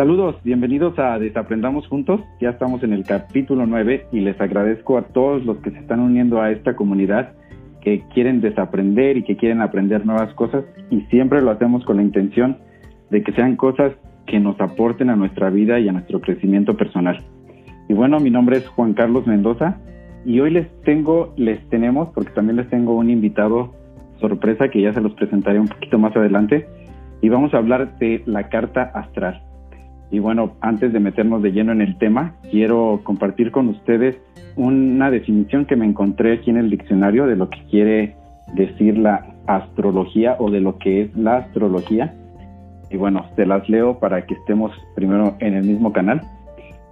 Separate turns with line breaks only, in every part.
Saludos, bienvenidos a Desaprendamos Juntos. Ya estamos en el capítulo 9 y les agradezco a todos los que se están uniendo a esta comunidad que quieren desaprender y que quieren aprender nuevas cosas y siempre lo hacemos con la intención de que sean cosas que nos aporten a nuestra vida y a nuestro crecimiento personal. Y bueno, mi nombre es Juan Carlos Mendoza y hoy les tengo, les tenemos, porque también les tengo un invitado sorpresa que ya se los presentaré un poquito más adelante y vamos a hablar de la carta astral. Y bueno, antes de meternos de lleno en el tema, quiero compartir con ustedes una definición que me encontré aquí en el diccionario de lo que quiere decir la astrología o de lo que es la astrología. Y bueno, se las leo para que estemos primero en el mismo canal.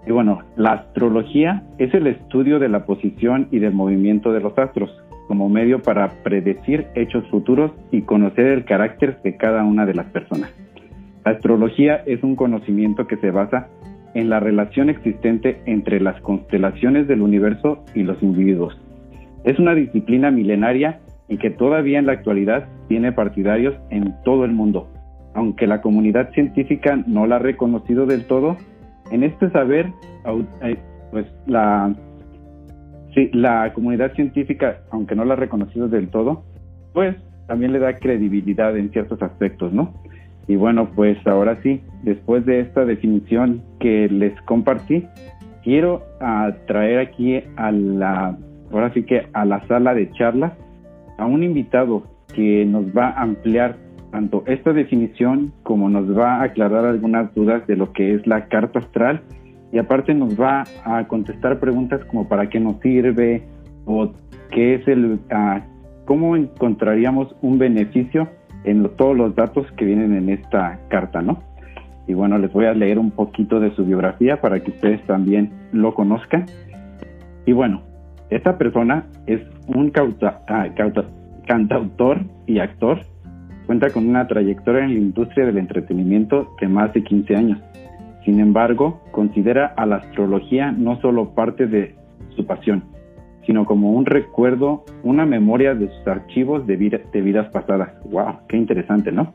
Y bueno, la astrología es el estudio de la posición y del movimiento de los astros como medio para predecir hechos futuros y conocer el carácter de cada una de las personas. La astrología es un conocimiento que se basa en la relación existente entre las constelaciones del universo y los individuos. Es una disciplina milenaria y que todavía en la actualidad tiene partidarios en todo el mundo. Aunque la comunidad científica no la ha reconocido del todo, en este saber, eh, pues la, comunidad científica, aunque no la ha reconocido del todo, pues también le da credibilidad en ciertos aspectos, ¿no? Y bueno, pues ahora sí, después de esta definición que les compartí, quiero ah, traer aquí a la, ahora sí que a la sala de charlas a un invitado que nos va a ampliar tanto esta definición como nos va a aclarar algunas dudas de lo que es la carta astral. Y aparte nos va a contestar preguntas como para qué nos sirve o qué es el, ah, cómo encontraríamos un beneficio en todos los datos que vienen en esta carta, ¿no? Y bueno, les voy a leer un poquito de su biografía para que ustedes también lo conozcan. Y bueno, esta persona es un ah, cantautor y actor. Cuenta con una trayectoria en la industria del entretenimiento de más de 15 años. Sin embargo, considera a la astrología no solo parte de su pasión, sino como un recuerdo, una memoria de sus archivos de, vidas pasadas. ¡Wow! ¡Qué interesante, ¿no?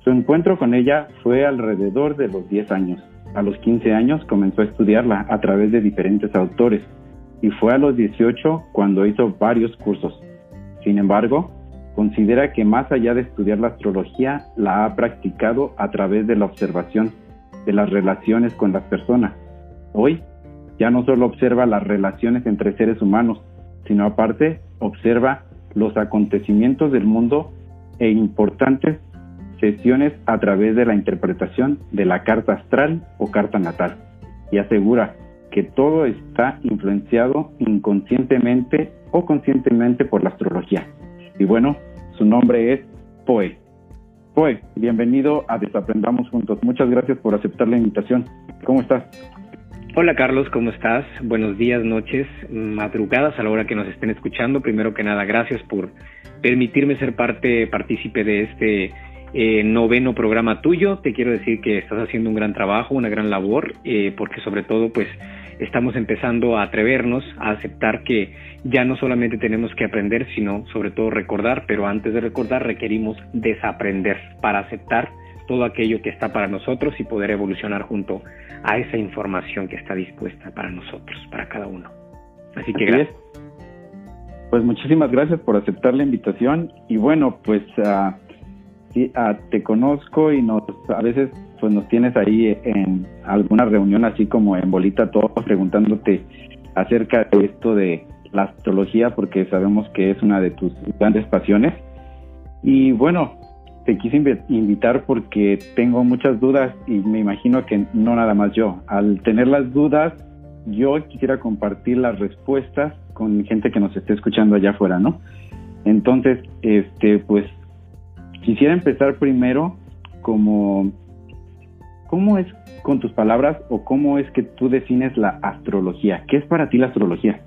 Su encuentro con ella fue alrededor de los 10 años. A los 15 años comenzó a estudiarla a través de diferentes autores y fue a los 18 cuando hizo varios cursos. Sin embargo, considera que más allá de estudiar la astrología, la ha practicado a través de la observación de las relaciones con las personas. Hoy ya no solo observa las relaciones entre seres humanos, sino aparte observa los acontecimientos del mundo e importantes sesiones a través de la interpretación de la carta astral o carta natal y asegura que todo está influenciado inconscientemente o conscientemente por la astrología. Y bueno, su nombre es Poe. Poe, bienvenido a Desaprendamos Juntos. Muchas gracias por aceptar la invitación. ¿Cómo estás?
Hola Carlos, ¿cómo estás? Buenos días, noches, madrugadas a la hora que nos estén escuchando. Primero que nada, gracias por permitirme ser parte, partícipe de este eh, noveno programa tuyo. Te quiero decir que estás haciendo un gran trabajo, una gran labor, eh, porque sobre todo, pues, estamos empezando a atrevernos a aceptar que ya no solamente tenemos que aprender, sino sobre todo recordar, pero antes de recordar requerimos desaprender para aceptar todo aquello que está para nosotros y poder evolucionar junto a esa información que está dispuesta para nosotros, para cada uno. Así que gracias.
Pues muchísimas gracias por aceptar la invitación y bueno, pues uh, sí, uh, te conozco y nos a veces pues nos tienes ahí en alguna reunión así como en bolita todo preguntándote acerca de esto de la astrología porque sabemos que es una de tus grandes pasiones y bueno, te quise invitar porque tengo muchas dudas y me imagino que no nada más yo. Al tener las dudas, yo quisiera compartir las respuestas con gente que nos esté escuchando allá afuera, ¿no? Entonces, este, pues, quisiera empezar primero como, ¿cómo es con tus palabras o cómo es que tú defines la astrología? ¿Qué es para ti la astrología?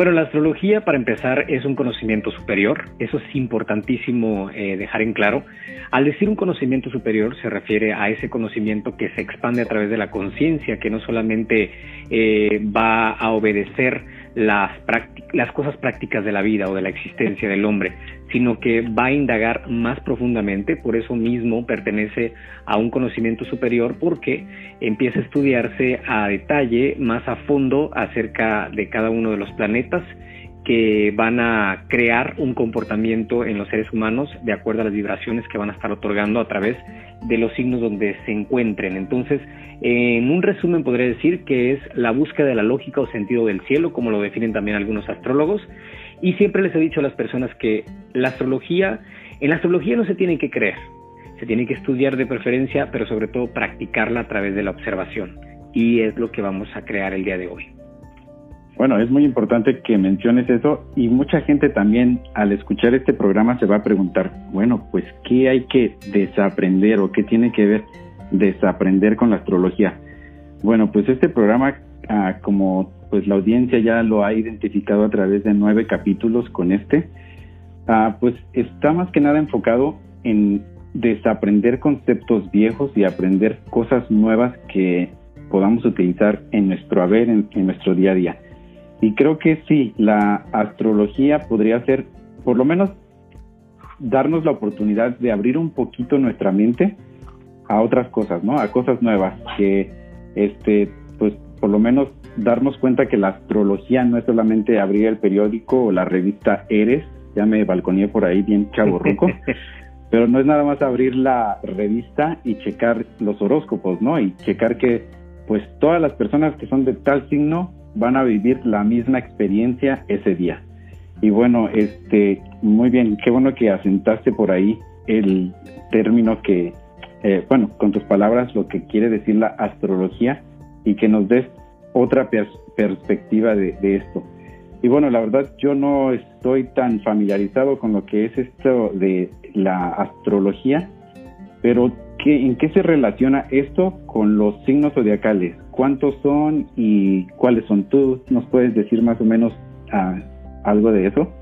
Bueno, la astrología, para empezar, es un conocimiento superior. Eso es importantísimo eh, dejar en claro. Al decir un conocimiento superior, se refiere a ese conocimiento que se expande a través de la conciencia, que no solamente eh, va a obedecer las, las cosas prácticas de la vida o de la existencia del hombre, sino que va a indagar más profundamente, por eso mismo pertenece a un conocimiento superior, porque empieza a estudiarse a detalle, más a fondo, acerca de cada uno de los planetas, que van a crear un comportamiento en los seres humanos de acuerdo a las vibraciones que van a estar otorgando a través de los signos donde se encuentren. Entonces, en un resumen podría decir que es la búsqueda de la lógica o sentido del cielo, como lo definen también algunos astrólogos, y siempre les he dicho a las personas que la astrología, en la astrología no se tiene que creer, se tiene que estudiar de preferencia, pero sobre todo practicarla a través de la observación, y es lo que vamos a crear el día de hoy.
Bueno, es muy importante que menciones eso y mucha gente también al escuchar este programa se va a preguntar, bueno, pues ¿qué hay que desaprender o qué tiene que ver desaprender con la astrología? Bueno, pues este programa, ah, como pues la audiencia ya lo ha identificado a través de nueve capítulos con este, ah, pues está más que nada enfocado en desaprender conceptos viejos y aprender cosas nuevas que podamos utilizar en nuestro haber, en nuestro día a día. Y creo que sí, la astrología podría ser, por lo menos, darnos la oportunidad de abrir un poquito nuestra mente a otras cosas, ¿no? A cosas nuevas, que, este, pues, por lo menos darnos cuenta que la astrología no es solamente abrir el periódico o la revista Eres, ya me balconeé por ahí bien chavo pero no es nada más abrir la revista y checar los horóscopos, ¿no? Y checar que, pues, todas las personas que son de tal signo van a vivir la misma experiencia ese día. Y bueno, este, muy bien, qué bueno que asentaste por ahí el término que, eh, bueno, con tus palabras, lo que quiere decir la astrología y que nos des otra perspectiva de, esto. Y bueno, la verdad yo no estoy tan familiarizado con lo que es esto de la astrología, pero ¿en qué se relaciona esto con los signos zodiacales? ¿Cuántos son y cuáles son? ¿Tú nos puedes decir más o menos ah, algo de eso?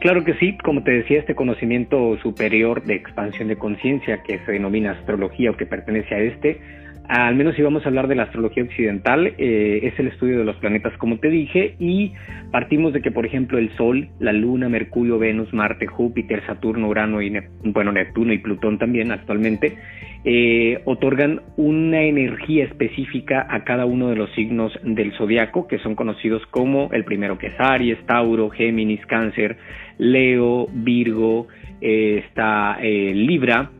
Claro que sí, como te decía, este conocimiento superior de expansión de conciencia que se denomina astrología o que pertenece a este, al menos si vamos a hablar de la astrología occidental, eh, es el estudio de los planetas, como te dije, y partimos de que, por ejemplo, el Sol, la Luna, Mercurio, Venus, Marte, Júpiter, Saturno, Urano y bueno, Neptuno y Plutón también actualmente, eh, otorgan una energía específica a cada uno de los signos del zodiaco, que son conocidos como el primero que es Aries, Tauro, Géminis, Cáncer, Leo, Virgo, eh, está Libra,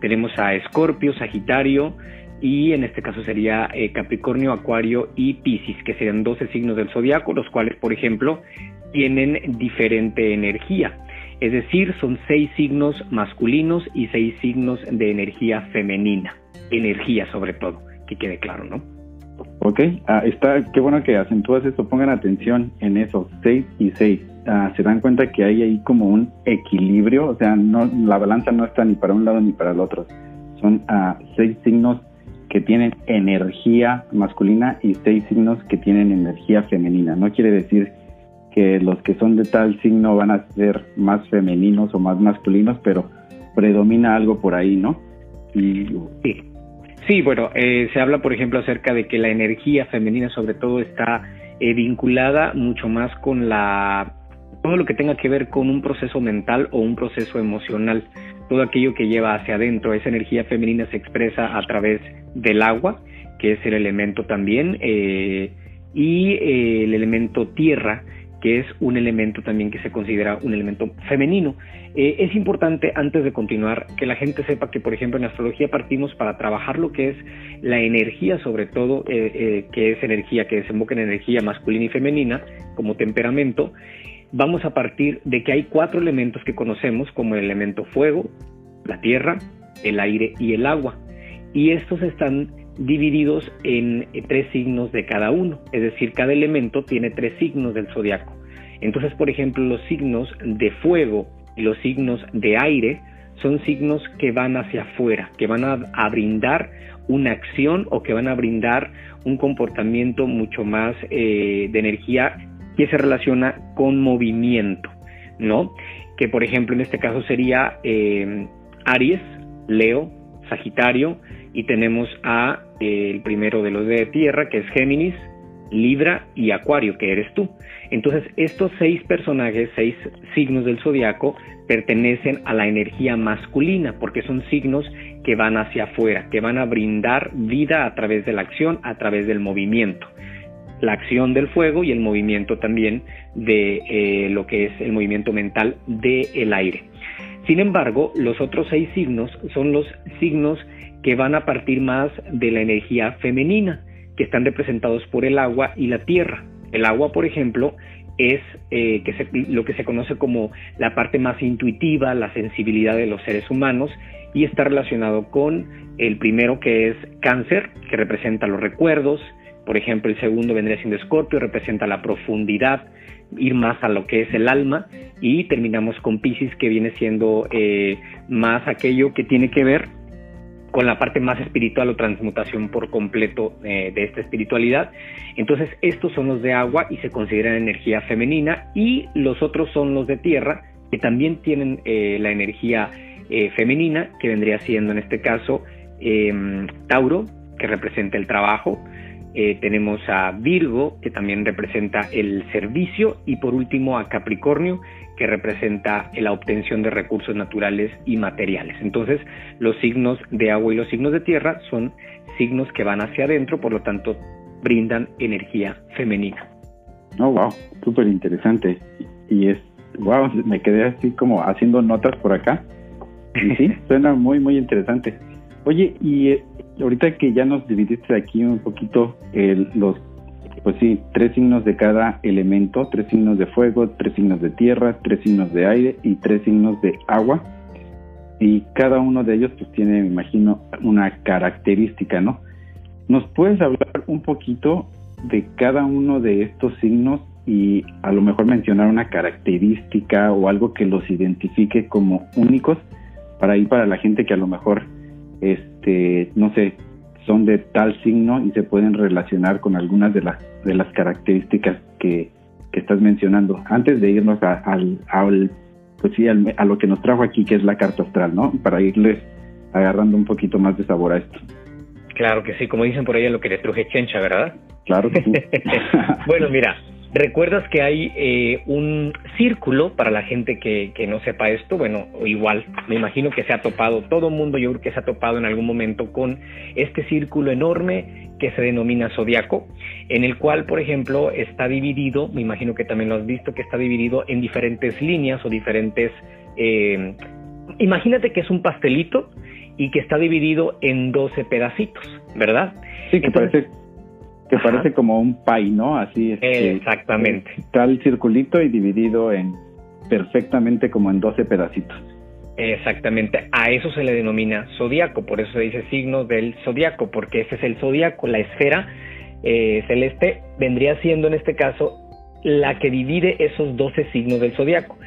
tenemos a Escorpio, Sagitario, y en este caso sería eh, Capricornio, Acuario y Piscis, que serían 12 signos del zodiaco, los cuales, por ejemplo, tienen diferente energía. Es decir, son seis signos masculinos y seis signos de energía femenina. Energía sobre todo, que quede claro, ¿no?
Ok, ah, está, qué bueno que acentúas esto, pongan atención en eso, seis y seis. Ah, se dan cuenta que hay ahí como un equilibrio, o sea, no, la balanza no está ni para un lado ni para el otro. Son ah, seis signos que tienen energía masculina y seis signos que tienen energía femenina. No quiere decir que los que son de tal signo van a ser más femeninos o más masculinos, pero predomina algo por ahí, ¿no?
Sí. Sí, bueno, eh, se habla, por ejemplo, acerca de que la energía femenina sobre todo está eh, vinculada mucho más con la todo lo que tenga que ver con un proceso mental o un proceso emocional todo aquello que lleva hacia adentro. Esa energía femenina se expresa a través del agua, que es el elemento también, eh, y eh, el elemento tierra, que es un elemento también que se considera un elemento femenino. Eh, es importante, antes de continuar, que la gente sepa que, por ejemplo, en astrología partimos para trabajar lo que es la energía, sobre todo, que es energía que desemboca en energía masculina y femenina, como temperamento, vamos a partir de que hay cuatro elementos que conocemos como el elemento fuego, la tierra, el aire y el agua. Y estos están divididos en tres signos de cada uno, es decir, cada elemento tiene tres signos del zodiaco. Entonces, por ejemplo, los signos de fuego y los signos de aire son signos que van hacia afuera, que van a, brindar una acción o que van a brindar un comportamiento mucho más eh, de energía que se relaciona con movimiento, ¿no? Que por ejemplo en este caso sería eh, Aries, Leo, Sagitario y tenemos a eh, el primero de los de tierra que es Géminis Libra y Acuario, que eres tú. Entonces, estos seis personajes, seis signos del zodiaco, pertenecen a la energía masculina, porque son signos que van hacia afuera, que van a brindar vida a través de la acción, a través del movimiento. La acción del fuego y el movimiento también de eh, lo que es el movimiento mental del aire. Sin embargo, los otros seis signos son los signos que van a partir más de la energía femenina, que están representados por el agua y la tierra. El agua, por ejemplo, es eh, lo que se conoce como la parte más intuitiva, la sensibilidad de los seres humanos, y está relacionado con el primero que es cáncer, que representa los recuerdos, por ejemplo, el segundo vendría siendo escorpio, representa la profundidad, ir más a lo que es el alma, y terminamos con Pisces, que viene siendo eh, más aquello que tiene que ver con la parte más espiritual o transmutación por completo eh, de esta espiritualidad. Entonces, estos son los de agua y se consideran energía femenina y los otros son los de tierra, que también tienen eh, la energía eh, femenina, que vendría siendo en este caso em, Tauro, que representa el trabajo. Tenemos a Virgo, que también representa el servicio, y por último a Capricornio, que representa la obtención de recursos naturales y materiales. Entonces, los signos de agua y los signos de tierra son signos que van hacia adentro, por lo tanto, brindan energía femenina.
Oh, wow, súper interesante. Y es, wow, me quedé así como haciendo notas por acá. Y sí, suena muy, muy interesante. Oye, y eh, ahorita que ya nos dividiste aquí un poquito el, los pues sí, tres signos de cada elemento, tres signos de fuego, tres signos de tierra, tres signos de aire y tres signos de agua. Y cada uno de ellos pues tiene, me imagino, una característica, ¿no? ¿Nos puedes hablar un poquito de cada uno de estos signos y a lo mejor mencionar una característica o algo que los identifique como únicos para ir para la gente que a lo mejor, este, no sé, son de tal signo y se pueden relacionar con algunas de las, de las características que, estás mencionando. Antes de irnos a, al, pues sí, a lo que nos trajo aquí, que es la carta astral, ¿no? Para irles agarrando un poquito más de sabor a esto.
Claro que sí, como dicen por ahí, lo que le truje chencha, ¿verdad?
Claro que sí.
bueno, mira, ¿Recuerdas que hay eh, un círculo para la gente que, que, no sepa esto? Bueno, igual, me imagino que se ha topado, todo el mundo yo creo que se ha topado en algún momento con este círculo enorme que se denomina zodiaco, en el cual, por ejemplo, está dividido, me imagino que también lo has visto, que está dividido en diferentes líneas o diferentes... Eh, imagínate que es un pastelito y que está dividido en 12 pedacitos, ¿verdad?
Sí, que parece que parece como un pay, ¿no? Así es.
Exactamente.
Está el circulito y dividido en perfectamente como en 12 pedacitos.
Exactamente, a eso se le denomina zodiaco, por eso se dice signo del zodiaco, porque ese es el zodiaco, la esfera eh, celeste vendría siendo en este caso la que divide esos 12 signos del zodiaco.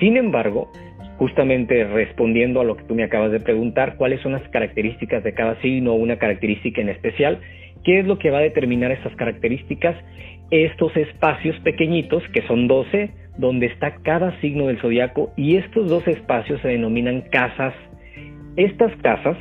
Sin embargo, justamente respondiendo a lo que tú me acabas de preguntar, cuáles son las características de cada signo o una característica en especial, ¿Qué es lo que va a determinar estas características? Estos espacios pequeñitos, que son 12, donde está cada signo del zodiaco, y estos 12 espacios se denominan casas. Estas casas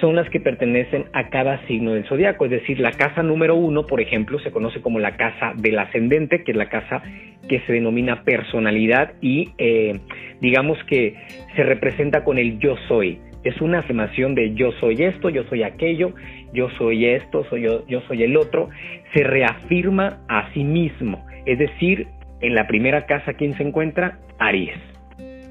son las que pertenecen a cada signo del zodiaco, es decir, la casa número uno, por ejemplo, se conoce como la casa del ascendente, que es la casa que se denomina personalidad y eh, digamos que se representa con el yo soy es una afirmación de yo soy esto, yo soy aquello, yo soy esto, soy yo, yo soy el otro, se reafirma a sí mismo. Es decir, en la primera casa, ¿quién se encuentra? Aries.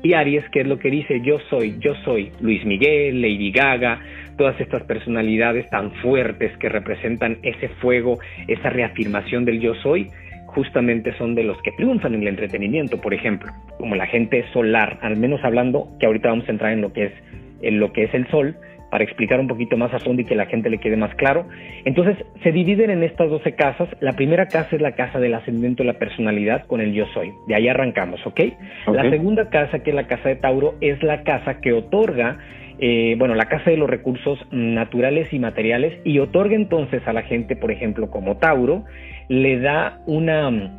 Y Aries, ¿qué es lo que dice? Yo soy, yo soy Luis Miguel, Lady Gaga, todas estas personalidades tan fuertes que representan ese fuego, esa reafirmación del yo soy, justamente son de los que triunfan en el entretenimiento, por ejemplo, como la gente solar, al menos hablando, que ahorita vamos a entrar en lo que es en lo que es el Sol, para explicar un poquito más a fondo y que la gente le quede más claro. Entonces, se dividen en estas 12 casas. La primera casa es la casa del ascendente de la personalidad con el yo soy. De ahí arrancamos, ¿ok? La segunda casa, que es la casa de Tauro, es la casa que otorga, eh, bueno, la casa de los recursos naturales y materiales y otorga entonces a la gente, por ejemplo, como Tauro, le da una,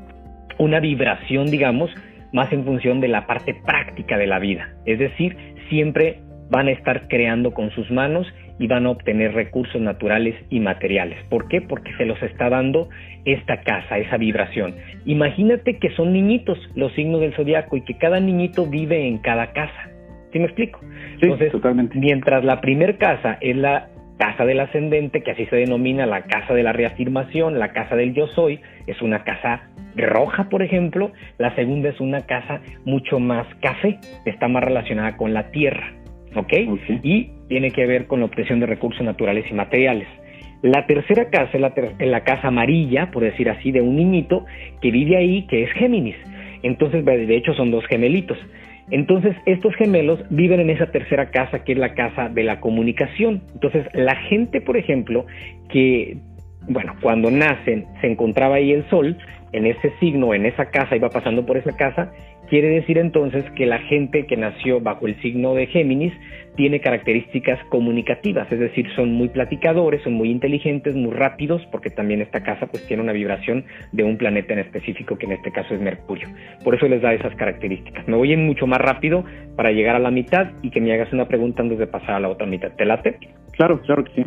una vibración, digamos, más en función de la parte práctica de la vida. Es decir, siempre van a estar creando con sus manos y van a obtener recursos naturales y materiales. ¿Por qué? Porque se los está dando esta casa, esa vibración. Imagínate que son niñitos los signos del zodiaco y que cada niñito vive en cada casa. ¿Sí me explico?
Entonces, totalmente.
mientras la primer casa es la casa del ascendente, que así se denomina la casa de la reafirmación, la casa del yo soy, es una casa roja, por ejemplo, la segunda es una casa mucho más café, está más relacionada con la tierra, ¿ok? Y tiene que ver con la obtención de recursos naturales y materiales. La tercera casa es la, la, casa amarilla, por decir así, de un niñito que vive ahí, que es Géminis. Entonces, de hecho, son dos gemelitos. Entonces, estos gemelos viven en esa tercera casa, que es la casa de la comunicación. Entonces, la gente, por ejemplo, que, bueno, cuando nacen se encontraba ahí el sol, en ese signo, en esa casa, iba pasando por esa casa, quiere decir entonces que la gente que nació bajo el signo de Géminis tiene características comunicativas, es decir, son muy platicadores, son muy inteligentes, muy rápidos, porque también esta casa pues tiene una vibración de un planeta en específico, que en este caso es Mercurio. Por eso les da esas características. Me voy en mucho más rápido para llegar a la mitad y que me hagas una pregunta antes de pasar a la otra mitad. ¿Te late?
Claro, claro que sí.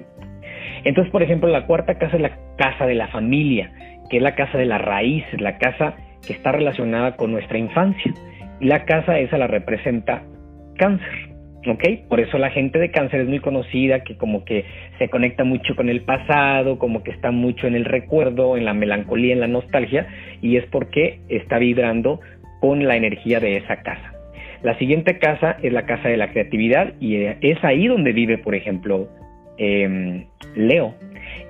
Entonces, por ejemplo, la cuarta casa es la casa de la familia, que es la casa de la raíz, la casa que está relacionada con nuestra infancia. Y la casa esa la representa cáncer. ¿ok? Por eso la gente de cáncer es muy conocida, que como que se conecta mucho con el pasado, como que está mucho en el recuerdo, en la melancolía, en la nostalgia, y es porque está vibrando con la energía de esa casa. La siguiente casa es la casa de la creatividad y es ahí donde vive, por ejemplo, em, Leo.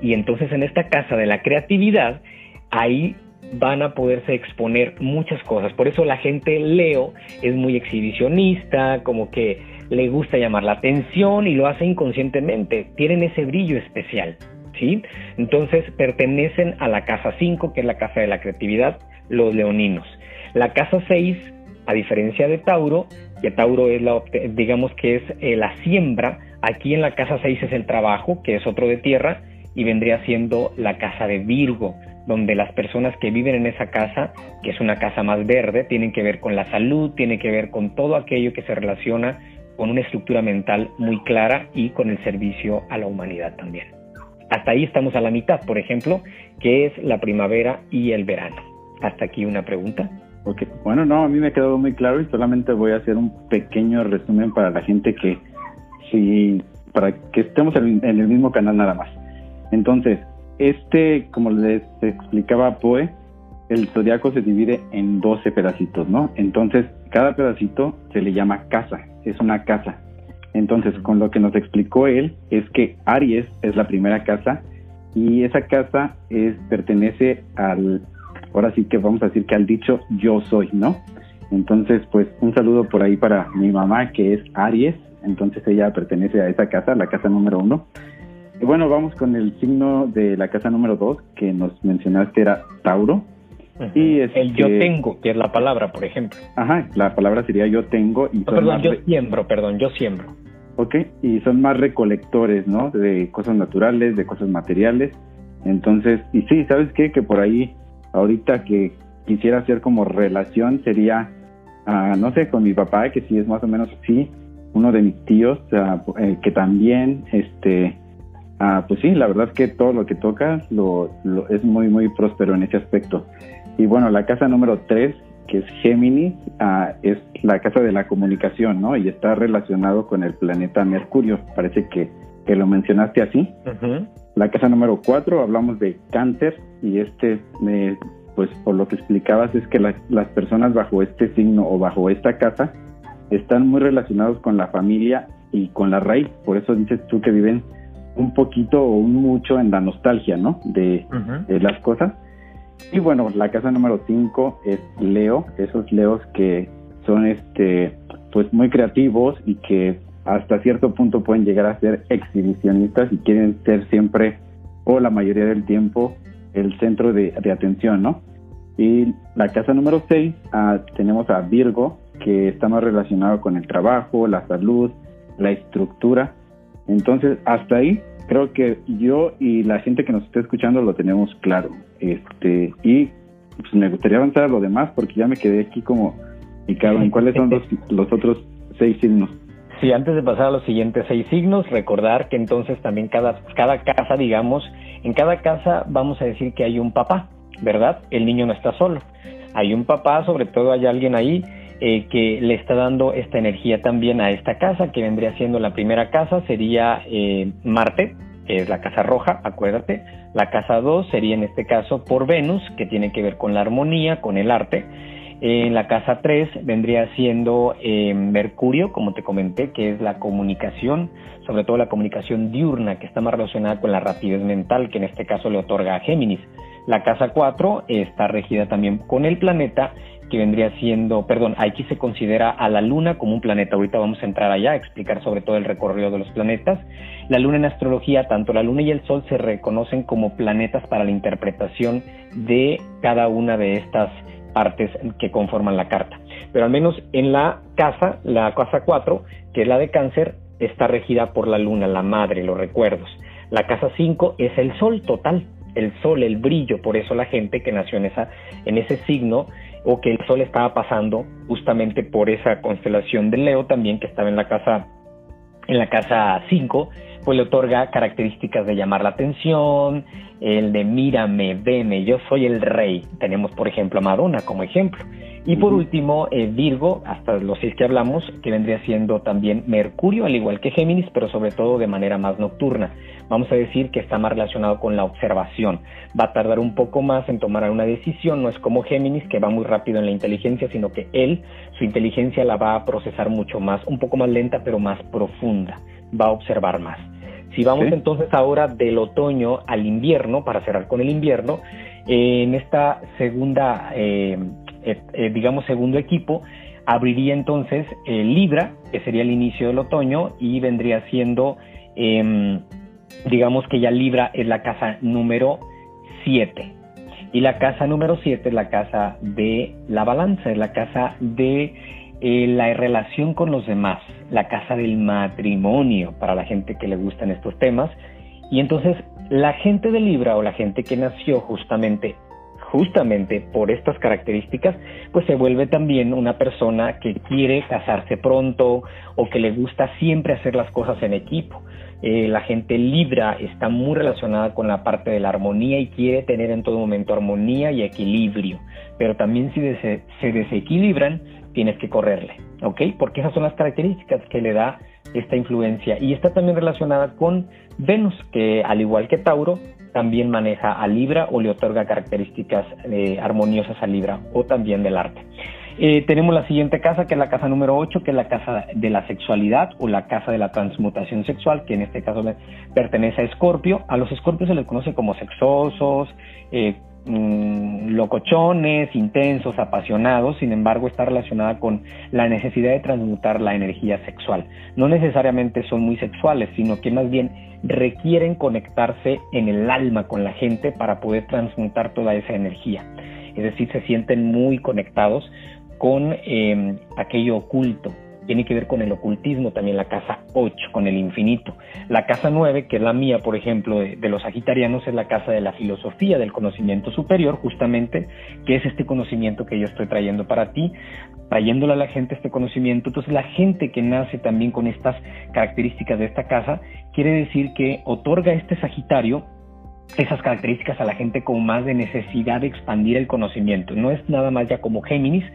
Y entonces en esta casa de la creatividad, ahí van a poderse exponer muchas cosas. Por eso la gente Leo es muy exhibicionista, como que le gusta llamar la atención y lo hace inconscientemente. Tienen ese brillo especial, ¿sí? Entonces pertenecen a la casa 5, que es la casa de la creatividad, los leoninos. La casa 6, a diferencia de Tauro, que Tauro es la, digamos que es eh, la siembra, aquí en la casa 6 es el trabajo, que es otro de tierra, y vendría siendo la casa de Virgo, donde las personas que viven en esa casa, que es una casa más verde, tienen que ver con la salud, tienen que ver con todo aquello que se relaciona con una estructura mental muy clara y con el servicio a la humanidad también. Hasta ahí estamos a la mitad, por ejemplo, que es la primavera y el verano. Hasta aquí una pregunta.
Okay. Bueno, no, a mí me quedado muy claro y solamente voy a hacer un pequeño resumen para la gente que, si, para que estemos en el mismo canal nada más. Entonces, este, como les explicaba Poe, el zodiaco se divide en 12 pedacitos, ¿no? Entonces, cada pedacito se le llama casa, es una casa. Entonces, con lo que nos explicó él, es que Aries es la primera casa y esa casa es, pertenece al, ahora sí que vamos a decir que al dicho yo soy, ¿no? Entonces, pues un saludo por ahí para mi mamá que es Aries, entonces ella pertenece a esa casa, la casa número uno. Y bueno, vamos con el signo de la casa número dos que nos mencionaste era Tauro.
Y el yo tengo, que es la palabra, por ejemplo.
Ajá, la palabra sería yo tengo y
perdón, yo siembro, perdón, yo siembro.
Ok, y son más recolectores, ¿no? De cosas naturales, de cosas materiales. Entonces, y sí, ¿sabes qué? Que por ahí, ahorita que quisiera hacer como relación sería, ah, no sé, con mi papá, que sí es más o menos así, uno de mis tíos, eh, que también, este, Ah, pues sí, la verdad es que todo lo que toca lo, es muy, muy próspero en ese aspecto. Y bueno, la casa número 3, que es Géminis, ah, es la casa de la comunicación, ¿no? Y está relacionado con el planeta Mercurio. Parece que, que lo mencionaste así. La casa número 4, hablamos de cáncer, y este, pues por lo que explicabas, es que las personas bajo este signo o bajo esta casa están muy relacionados con la familia y con la raíz. Por eso dices tú que viven un poquito o mucho en la nostalgia, ¿no? De, las cosas. Y bueno, la casa número 5 es Leo, esos Leos que son este pues muy creativos y que hasta cierto punto pueden llegar a ser exhibicionistas y quieren ser siempre o la mayoría del tiempo el centro de, atención, ¿no? Y la casa número 6 ah, tenemos a Virgo, que está más relacionado con el trabajo, la salud, la estructura. Entonces, hasta ahí creo que yo y la gente que nos está escuchando lo tenemos claro. Este, y pues, me gustaría avanzar a lo demás porque ya me quedé aquí como picado en cuáles son los, los otros seis signos.
Sí, antes de pasar a los siguientes seis signos, recordar que entonces también cada, cada casa, digamos, en cada casa vamos a decir que hay un papá, ¿verdad? El niño no está solo. Hay un papá, sobre todo hay alguien ahí eh, que le está dando esta energía también a esta casa, que vendría siendo la primera casa, sería eh, Marte, que es la casa roja, acuérdate. La casa 2 sería en este caso por Venus, que tiene que ver con la armonía, con el arte. En la casa 3 vendría siendo eh, Mercurio, como te comenté, que es la comunicación, sobre todo la comunicación diurna, que está más relacionada con la rapidez mental, que en este caso le otorga a Géminis. La casa 4 está regida también con el planeta que vendría siendo, perdón, aquí se considera a la Luna como un planeta. Ahorita vamos a entrar allá a explicar sobre todo el recorrido de los planetas. La Luna en astrología, tanto la Luna y el Sol se reconocen como planetas para la interpretación de cada una de estas partes que conforman la carta. Pero al menos en la casa, la casa 4, que es la de cáncer, está regida por la Luna, la madre, los recuerdos. La casa 5 es el Sol total, el Sol, el brillo, por eso la gente que nació en, esa, en ese signo o que el Sol estaba pasando justamente por esa constelación de Leo también que estaba en la casa en la casa 5, pues le otorga características de llamar la atención, el de mírame, veme, yo soy el rey. Tenemos, por ejemplo, a Madonna como ejemplo. Y por último, eh, Virgo, hasta los seis que hablamos, que vendría siendo también Mercurio, al igual que Géminis, pero sobre todo de manera más nocturna. Vamos a decir que está más relacionado con la observación. Va a tardar un poco más en tomar una decisión, no es como Géminis, que va muy rápido en la inteligencia, sino que él, su inteligencia la va a procesar mucho más, un poco más lenta, pero más profunda. Va a observar más. Si vamos entonces ahora del otoño al invierno, para cerrar con el invierno, en esta segunda eh, eh, eh, digamos, segundo equipo, abriría entonces Libra, que sería el inicio del otoño, y vendría siendo, em, digamos que ya Libra es la casa número 7. Y la casa número 7 es la casa de la balanza, es la casa de eh, la relación con los demás, la casa del matrimonio, para la gente que le gustan estos temas. Y entonces la gente de Libra o la gente que nació justamente justamente por estas características, pues se vuelve también una persona que quiere casarse pronto o que le gusta siempre hacer las cosas en equipo. Eh, la gente libra está muy relacionada con la parte de la armonía y quiere tener en todo momento armonía y equilibrio, pero también si se desequilibran, tienes que correrle, ¿ok? Porque esas son las características que le da esta influencia y está también relacionada con Venus, que al igual que Tauro, también maneja a Libra o le otorga características eh, armoniosas a Libra o también del arte. Eh, tenemos la siguiente casa, que es la casa número 8, que es la casa de la sexualidad o la casa de la transmutación sexual, que en este caso pertenece a Escorpio. A los Escorpios se les conoce como sexosos, eh, mm, locochones, intensos, apasionados, sin embargo está relacionada con la necesidad de transmutar la energía sexual. No necesariamente son muy sexuales, sino que más bien requieren conectarse en el alma con la gente para poder transmutar toda esa energía. Es decir, se sienten muy conectados con em, aquello oculto. Tiene que ver con el ocultismo también la casa 8, con el infinito. La casa 9, que es la mía, por ejemplo, de, los sagitarianos, es la casa de la filosofía, del conocimiento superior, justamente, que es este conocimiento que yo estoy trayendo para ti, trayéndole a la gente este conocimiento. Entonces, la gente que nace también con estas características de esta casa, quiere decir que otorga este Sagitario esas características a la gente como más de necesidad de expandir el conocimiento. No es nada más ya como Géminis,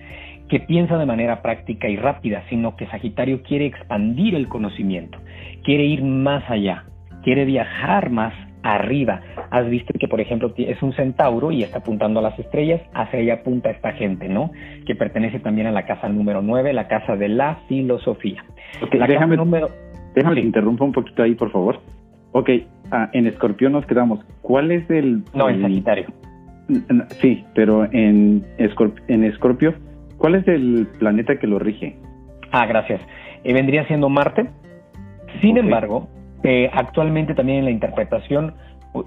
que piensa de manera práctica y rápida, sino que Sagitario quiere expandir el conocimiento, quiere ir más allá, quiere viajar más arriba. Has visto que, por ejemplo, es un centauro y está apuntando a las estrellas, hacia allá apunta esta gente, ¿no? Que pertenece también a la casa número 9, la casa de la filosofía.
la déjame, número... déjame interrumpa un poquito ahí, por favor. Ok, ah, en Escorpión nos quedamos. ¿Cuál es el...?
No, en Sagitario.
Sí, pero en, en Escorpio ¿Cuál es el planeta que lo rige?
Ah, gracias. Eh, vendría siendo Marte. Sin embargo, eh, actualmente también en la interpretación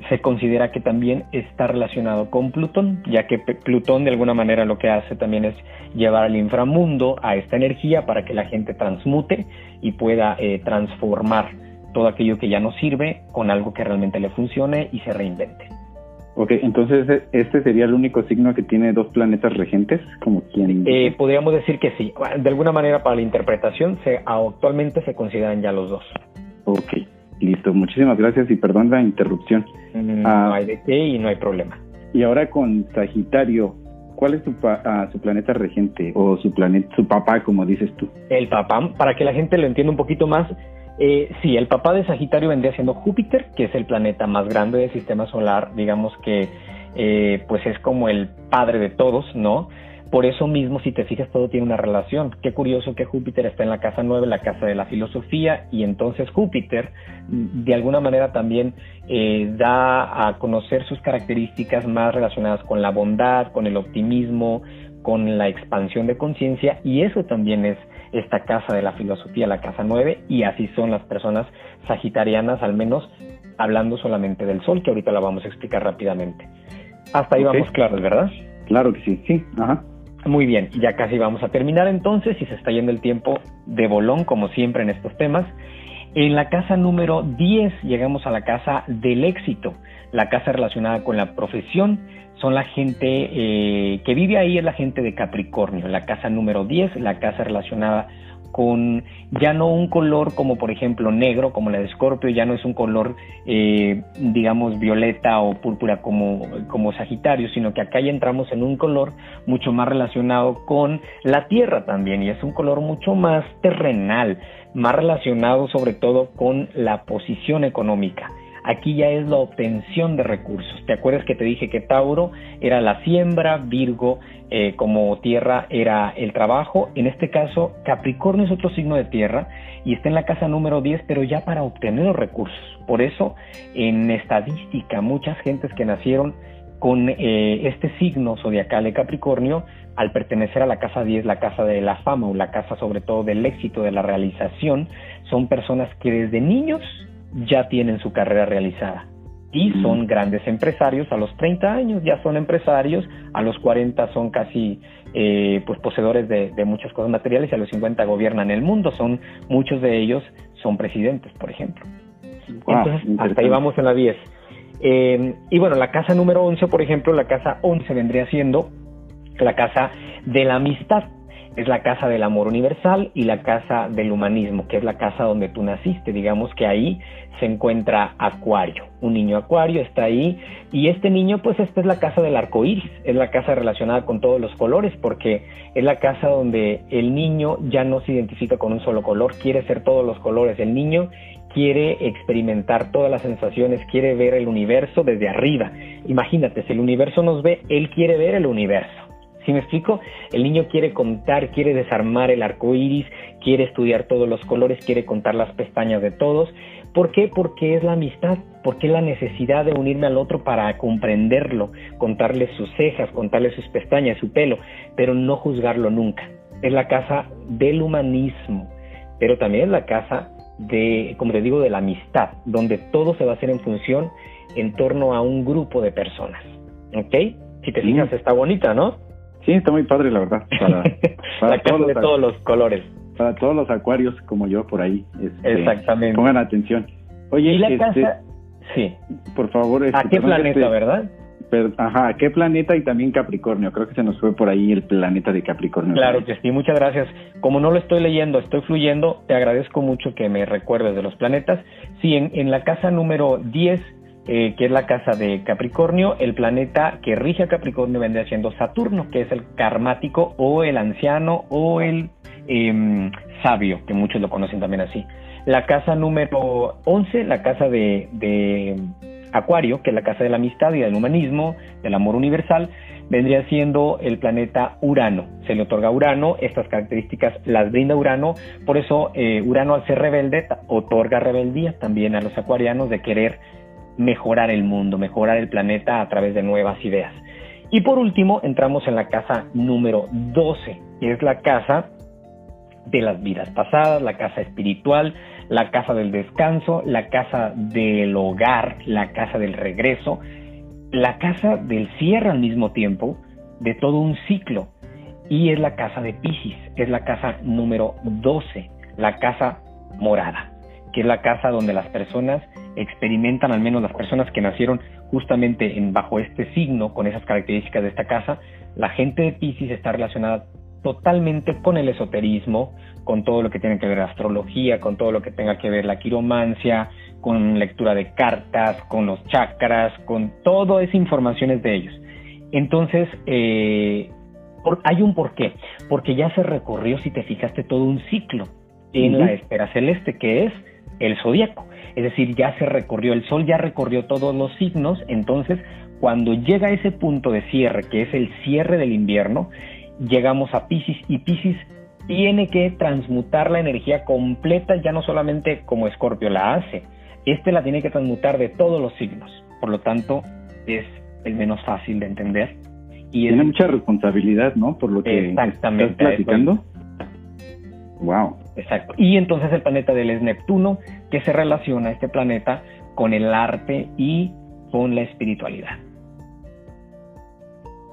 se considera que también está relacionado con Plutón, ya que Plutón de alguna manera lo que hace también es llevar al inframundo a esta energía para que la gente transmute y pueda eh, transformar todo aquello que ya no sirve con algo que realmente le funcione y se reinvente.
Ok, entonces e, este sería el único signo que tiene dos planetas regentes, como quien...
Eh, podríamos decir que sí. De alguna manera para la interpretación se, actualmente se consideran ya los dos.
Ok, listo. Muchísimas gracias y perdón la interrupción.
No ah, hay de qué y no hay problema.
Y ahora con Sagitario, ¿cuál es su, ah, su planeta regente o su planeta, su papá, como dices tú?
El papá, para que la gente lo entienda un poquito más, eh, sí, el papá de Sagitario vendría siendo Júpiter, que es el planeta más grande del sistema solar, digamos que eh, pues es como el padre de todos, ¿no? Por eso mismo, si te fijas, todo tiene una relación. Qué curioso que Júpiter está en la casa 9, la casa de la filosofía, y entonces Júpiter, de alguna manera, también eh, da a conocer sus características más relacionadas con la bondad, con el optimismo, con la expansión de conciencia, y eso también es esta casa de la filosofía, la casa 9, y así son las personas sagitarianas, al menos hablando solamente del Sol, que ahorita la vamos a explicar rápidamente. Hasta ahí vamos claros, ¿verdad?
Claro que sí, sí, ajá.
Muy bien, ya casi vamos a terminar entonces y se está yendo el tiempo de bolón, como siempre en estos temas. En la casa número 10 llegamos a la casa del éxito, la casa relacionada con la profesión, son la gente eh, que vive ahí, es la gente de Capricornio, la casa número 10, la casa relacionada con ya no un color como por ejemplo negro como la de Escorpio, ya no es un color eh, digamos violeta o púrpura como, como Sagitario, sino que acá ya entramos en un color mucho más relacionado con la tierra también y es un color mucho más terrenal, más relacionado sobre todo con la posición económica. Aquí ya es la obtención de recursos. ¿Te acuerdas que te dije que Tauro era la siembra, Virgo eh, como tierra era el trabajo? En este caso, Capricornio es otro signo de tierra y está en la casa número 10, pero ya para obtener los recursos. Por eso, en estadística, muchas gentes que nacieron con eh, este signo zodiacal de Capricornio, al pertenecer a la casa 10, la casa de la fama o la casa sobre todo del éxito, de la realización, son personas que desde niños ya tienen su carrera realizada. Y son grandes empresarios. A los 30 años, ya son empresarios, a los 40 son casi eh, pues poseedores de, muchas cosas materiales. Y a los 50 gobiernan el mundo, son muchos de ellos son presidentes, por ejemplo. Entonces, hasta ahí vamos en la 10. Eh, y bueno, la casa número 11, por ejemplo, la casa 11 vendría siendo la casa de la amistad es la casa del amor universal y la casa del humanismo, que es la casa donde tú naciste. Digamos que ahí se encuentra Acuario, un niño Acuario está ahí y este niño, pues esta es la casa del arco iris, es la casa relacionada con todos los colores, porque es la casa donde el niño ya no se identifica con un solo color, quiere ser todos los colores. El niño quiere experimentar todas las sensaciones, quiere ver el universo desde arriba. Imagínate, si el universo nos ve, él quiere ver el universo. ¿Sí me explico? El niño quiere contar, quiere desarmar el arco iris, quiere estudiar todos los colores, quiere contar las pestañas de todos. ¿Por qué? Porque es la amistad, porque es la necesidad de unirme al otro para comprenderlo, contarle sus cejas, contarle sus pestañas, su pelo, pero no juzgarlo nunca. Es la casa del humanismo, pero también es la casa de, como te digo, de la amistad, donde todo se va a hacer en función en torno a un grupo de personas. ¿Ok? Si te fijas, está bonita, ¿no?
Sí, está muy padre, la verdad.
Para, todos, de todos los colores.
Para todos los acuarios como yo por ahí.
Este, Exactamente.
Pongan atención.
Oye, ¿y la este, casa? Sí.
Por favor.
Este, ¿A qué planeta, este, verdad?
ajá, ¿a qué planeta y también Capricornio? Creo que se nos fue por ahí el planeta de Capricornio.
Claro que sí, muchas gracias. Como no lo estoy leyendo, estoy fluyendo, te agradezco mucho que me recuerdes de los planetas. Sí, en, en la casa número 10 eh, que es la casa de Capricornio, el planeta que rige a Capricornio vendría siendo Saturno, que es el karmático o el anciano o el em, sabio, que muchos lo conocen también así. La casa número 11, la casa de, Acuario, que es la casa de la amistad y del humanismo, del amor universal, vendría siendo el planeta Urano. Se le otorga a Urano, estas características las brinda Urano, por eso eh, Urano al ser rebelde otorga rebeldía también a los acuarianos de querer mejorar el mundo, mejorar el planeta a través de nuevas ideas. Y por último, entramos en la casa número 12, que es la casa de las vidas pasadas, la casa espiritual, la casa del descanso, la casa del hogar, la casa del regreso, la casa del cierre al mismo tiempo de todo un ciclo. Y es la casa de Pisces, es la casa número 12, la casa morada, que es la casa donde las personas experimentan, al menos las personas que nacieron justamente en, bajo este signo, con esas características de esta casa, la gente de Pisces está relacionada totalmente con el esoterismo, con todo lo que tiene que ver astrología, con todo lo que tenga que ver la quiromancia, con lectura de cartas, con los chakras, con todo esa información es de ellos. Entonces, eh, hay un porqué, porque ya se recorrió, si te fijaste, todo un ciclo en la esfera celeste, que es el zodiaco. Es decir, ya se recorrió, el Sol ya recorrió todos los signos, entonces cuando llega ese punto de cierre, que es el cierre del invierno, llegamos a Pisces y Pisces tiene que transmutar la energía completa, ya no solamente como Escorpio la hace, este la tiene que transmutar de todos los signos. Por lo tanto, es el menos fácil de entender.
Y tiene mucha responsabilidad, ¿no? Por lo que
exactamente,
estás platicando. Wow.
Exacto. Y entonces el planeta de él es Neptuno, que se relaciona este planeta con el arte y con la espiritualidad.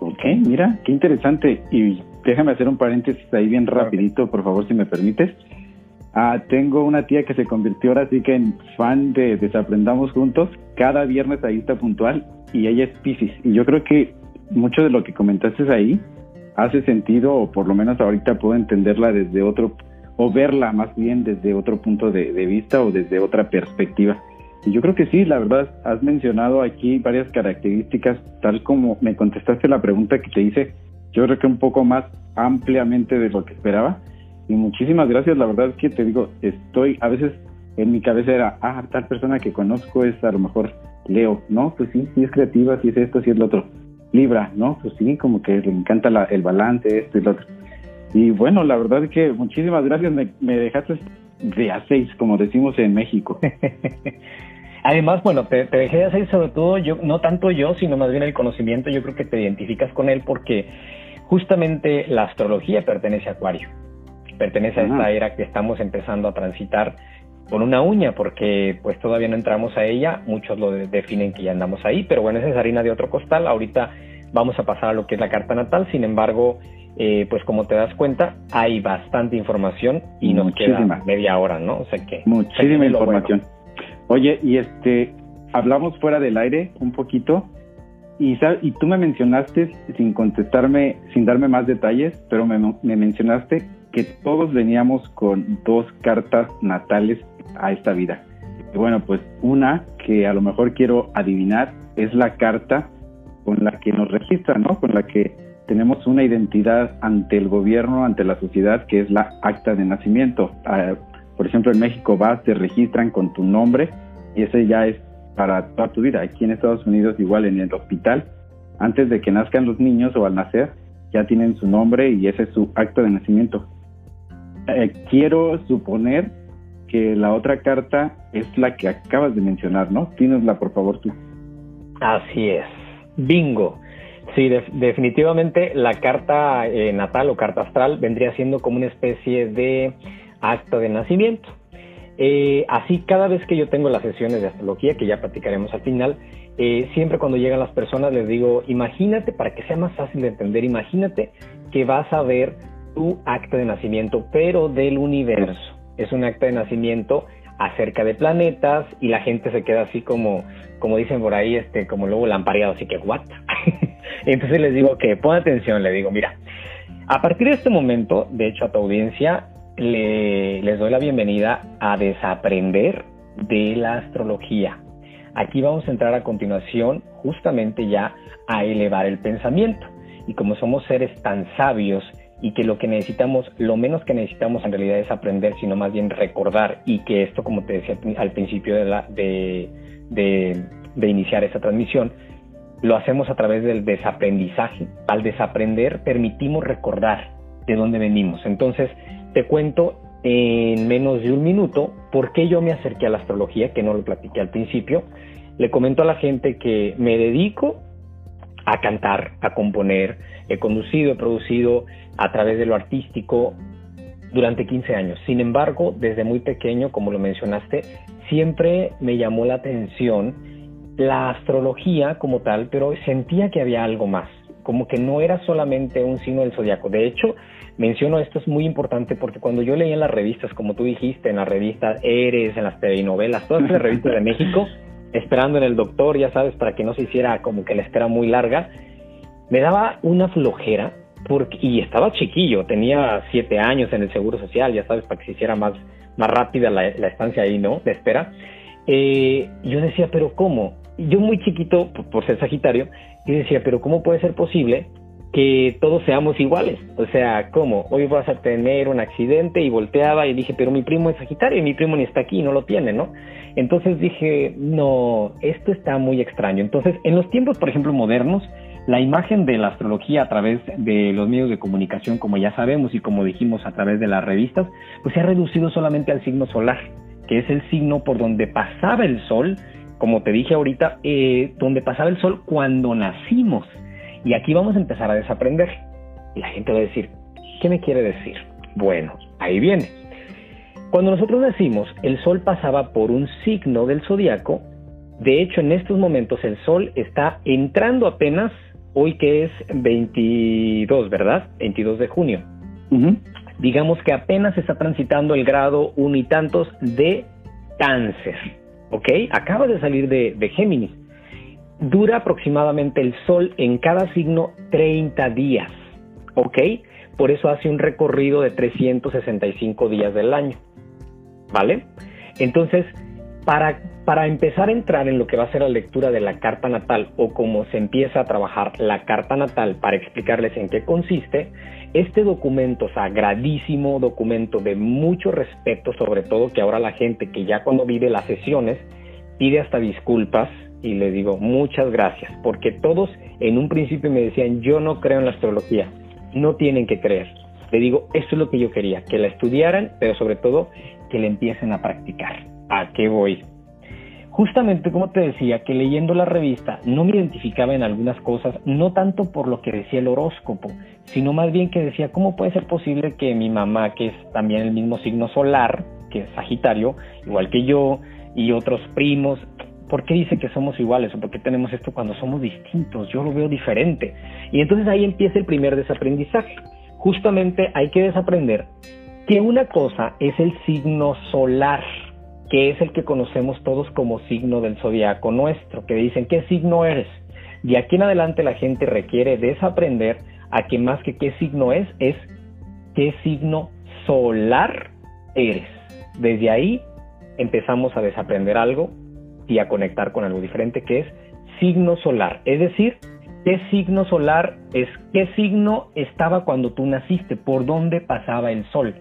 Ok, mira, qué interesante. Y déjame hacer un paréntesis ahí bien rapidito, por favor, si me permites. Ah, tengo una tía que se convirtió ahora sí que en fan de Desaprendamos Juntos. Cada viernes ahí está puntual y ella es Pisces. Y yo creo que mucho de lo que comentaste ahí hace sentido, o por lo menos ahorita puedo entenderla desde otro, o verla más bien desde otro punto de vista o desde otra perspectiva. Y yo creo que sí, la verdad, has mencionado aquí varias características, tal como me contestaste la pregunta que te hice, yo creo que un poco más ampliamente de lo que esperaba. Y muchísimas gracias, la verdad es que te digo, estoy, a veces en mi cabeza era, ah, tal persona que conozco es a lo mejor Leo, ¿no? Pues sí, sí es creativa, sí es esto, sí es lo otro. Libra, ¿no? Pues sí, como que le encanta el balance, esto y lo otro. Y bueno, la verdad es que muchísimas gracias, me, me dejaste de a seis, como decimos en México.
Además, bueno, te, dejé de hacer sobre todo yo, no tanto yo, sino más bien el conocimiento, yo creo que te identificas con él porque justamente la astrología pertenece a Acuario, pertenece a esta era que estamos empezando a transitar con una uña, porque pues todavía no entramos a ella, muchos lo definen que ya andamos ahí, pero bueno, esa es harina de otro costal, ahorita vamos a pasar a lo que es la carta natal, sin embargo, eh, pues como te das cuenta, hay bastante información y nos queda media hora, ¿no? O sea que...
Muchísima información. Oye, y este, hablamos fuera del aire un poquito y, y tú me mencionaste, sin contestarme, sin darme más detalles, pero me, mencionaste que todos veníamos con dos cartas natales a esta vida. Y bueno, pues una que a lo mejor quiero adivinar es la carta con la que nos registra, ¿no? Con la que tenemos una identidad ante el gobierno, ante la sociedad, que es la acta de nacimiento. Ah, por ejemplo, en México vas, te registran con tu nombre y ese ya es para toda tu vida. Aquí en Estados Unidos, igual en el hospital, antes de que nazcan los niños o al nacer, ya tienen su nombre y ese es su acto de nacimiento. Eh, quiero suponer que la otra carta es la que acabas de mencionar, ¿no? Tínosla, por favor, tú.
Así es. Bingo. Sí, definitivamente la carta eh, natal o carta astral vendría siendo como una especie de acta de nacimiento. Eh, así, cada vez que yo tengo las sesiones de astrología, que ya platicaremos al final, eh, siempre cuando llegan las personas les digo, imagínate, para que sea más fácil de entender, imagínate que vas a ver tu acta de nacimiento, pero del universo. Es un acta de nacimiento acerca de planetas y la gente se queda así como, como dicen por ahí, este, como luego lampareado, así que, ¿what? Entonces les digo que pon atención, le digo, mira, a partir de este momento, de hecho a tu audiencia, le, les doy la bienvenida a desaprender de la astrología. Aquí vamos a entrar a continuación justamente ya a elevar el pensamiento. Y como somos seres tan sabios y que lo que necesitamos, lo menos que necesitamos en realidad es aprender, sino más bien recordar y que esto, como te decía al principio de, de, de iniciar esta transmisión, lo hacemos a través del desaprendizaje. Al desaprender permitimos recordar de dónde venimos. Entonces, te cuento en menos de un minuto por qué yo me acerqué a la astrología, que no lo platiqué al principio. Le comento a la gente que me dedico a cantar, a componer. He conducido, he producido a través de lo artístico durante 15 años. Sin embargo, desde muy pequeño, como lo mencionaste, siempre me llamó la atención la astrología como tal, pero sentía que había algo más. como que no era solamente un signo del zodiaco. De hecho, menciono esto es muy importante porque cuando yo leía en las revistas, como tú dijiste, en las revistas Eres, en las telenovelas, todas las revistas de México, esperando en el doctor, ya sabes, para que no se hiciera como que la espera muy larga, me daba una flojera porque, y estaba chiquillo, tenía siete años en el Seguro Social, ya sabes, para que se hiciera más, más rápida la, estancia ahí, ¿no? De espera. Eh, yo decía, pero ¿cómo? Yo muy chiquito, por ser Sagitario, yo decía, pero ¿cómo puede ser posible que todos seamos iguales? O sea, ¿cómo? Hoy vas a tener un accidente y volteaba y dije, pero mi primo es Sagitario y mi primo ni está aquí, no lo tiene, ¿no? Entonces dije, no, esto está muy extraño. Entonces, en los tiempos, por ejemplo, modernos, la imagen de la astrología a través de los medios de comunicación, como ya sabemos y como dijimos a través de las revistas, pues se ha reducido solamente al signo solar, que es el signo por donde pasaba el sol, como te dije ahorita, eh, donde pasaba el sol cuando nacimos. Y aquí vamos a empezar a desaprender. Y la gente va a decir, ¿qué me quiere decir? Bueno, ahí viene. Cuando nosotros nacimos, el sol pasaba por un signo del zodiaco. De hecho, en estos momentos el sol está entrando apenas hoy que es 22, ¿verdad? 22 de junio. Digamos que apenas está transitando el grado un y tantos de cáncer, ¿ok? Acaba de salir de, de Géminis. Dura aproximadamente el sol en cada signo 30 días, ¿ok? Por eso hace un recorrido de 365 días del año, ¿vale? Entonces, para, para empezar a entrar en lo que va a ser la lectura de la carta natal o cómo se empieza a trabajar la carta natal para explicarles en qué consiste, este documento sagradísimo, documento de mucho respeto, sobre todo que ahora la gente que ya cuando vive las sesiones pide hasta disculpas y le digo muchas gracias, porque todos en un principio me decían yo no creo en la astrología, no tienen que creer. Le digo, esto es lo que yo quería, que la estudiaran, pero sobre todo que la empiecen a practicar. ¿A qué voy? Justamente como te decía, que leyendo la revista no me identificaba en algunas cosas, no tanto por lo que decía el horóscopo, sino más bien que decía, ¿cómo puede ser posible que mi mamá, que es también el mismo signo solar, que es Sagitario, igual que yo, y otros primos, ¿por qué dice que somos iguales o por qué tenemos esto cuando somos distintos? Yo lo veo diferente. Y entonces ahí empieza el primer desaprendizaje. Justamente hay que desaprender que una cosa es el signo solar, que es el que conocemos todos como signo del zodiaco nuestro, que dicen, ¿qué signo eres? De aquí en adelante la gente requiere desaprender a que más que qué signo es, es qué signo solar eres. Desde ahí empezamos a desaprender algo y a conectar con algo diferente que es signo solar. Es decir, qué signo solar es qué signo estaba cuando tú naciste, por dónde pasaba el sol.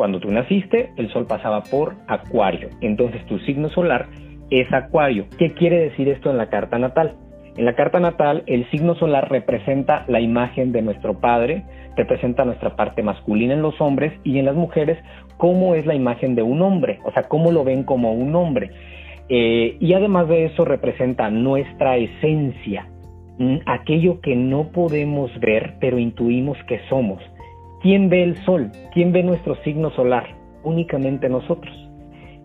Cuando tú naciste, el sol pasaba por Acuario. Entonces tu signo solar es Acuario. ¿Qué quiere decir esto en la carta natal? En la carta natal, el signo solar representa la imagen de nuestro padre, representa nuestra parte masculina en los hombres y en las mujeres, cómo es la imagen de un hombre, o sea, cómo lo ven como un hombre. Eh, y además de eso, representa nuestra esencia, mm, aquello que no podemos ver, pero intuimos que somos. ¿Quién ve el sol? ¿Quién ve nuestro signo solar? Únicamente nosotros.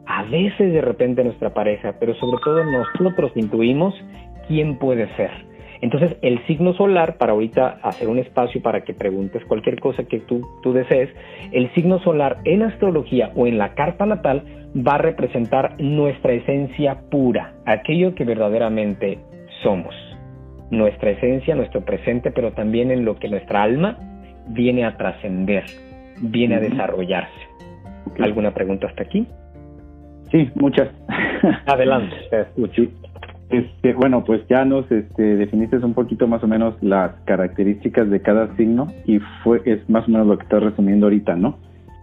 A veces de repente nuestra pareja, pero sobre todo nosotros intuimos quién puede ser. Entonces el signo solar, para ahorita hacer un espacio para que preguntes cualquier cosa que tú, tú desees, el signo solar en astrología o en la carta natal va a representar nuestra esencia pura, aquello que verdaderamente somos. Nuestra esencia, nuestro presente, pero también en lo que nuestra alma viene a trascender, viene a desarrollarse. ¿Alguna pregunta hasta aquí?
Sí, muchas.
Adelante, te escucho.
Este, bueno, pues ya nos este, definiste un poquito más o menos las características de cada signo y fue es más o menos lo que estás resumiendo ahorita, ¿no?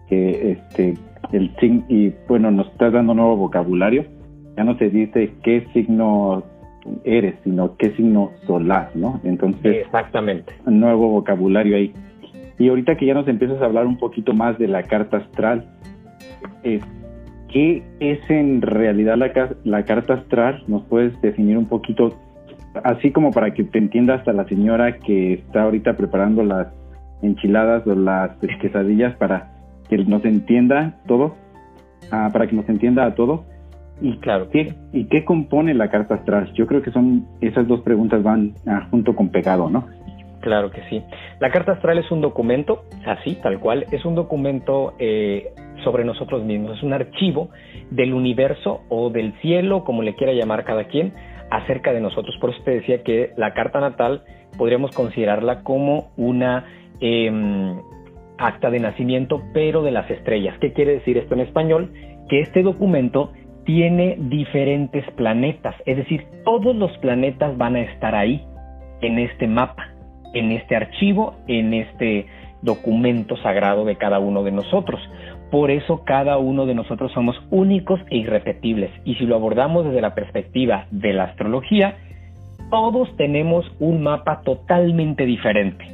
Que este el signo y bueno nos estás dando nuevo vocabulario. Ya no se dice qué signo eres, sino qué signo solar, ¿no? Entonces
exactamente
nuevo vocabulario ahí. Y ahorita que ya nos empiezas a hablar un poquito más de la carta astral, ¿qué es en realidad la, la carta astral? ¿Nos puedes definir un poquito, así como para que te entienda hasta la señora que está ahorita preparando las enchiladas o las quesadillas para que nos entienda todo? Ah, para que nos entienda a todo.
Y claro.
¿Qué, ¿Y qué compone la carta astral? Yo creo que son esas dos preguntas van ah, junto con pegado, ¿no?
Claro que sí. La carta astral es un documento, así, tal cual, es un documento eh, sobre nosotros mismos, es un archivo del universo o del cielo, como le quiera llamar cada quien, acerca de nosotros. Por eso te decía que la carta natal podríamos considerarla como una em, acta de nacimiento, pero de las estrellas. ¿Qué quiere decir esto en español? Que este documento tiene diferentes planetas, es decir, todos los planetas van a estar ahí, en este mapa, en este archivo, en este documento sagrado de cada uno de nosotros. Por eso cada uno de nosotros somos únicos e irrepetibles. Y si lo abordamos desde la perspectiva de la astrología, todos tenemos un mapa totalmente diferente.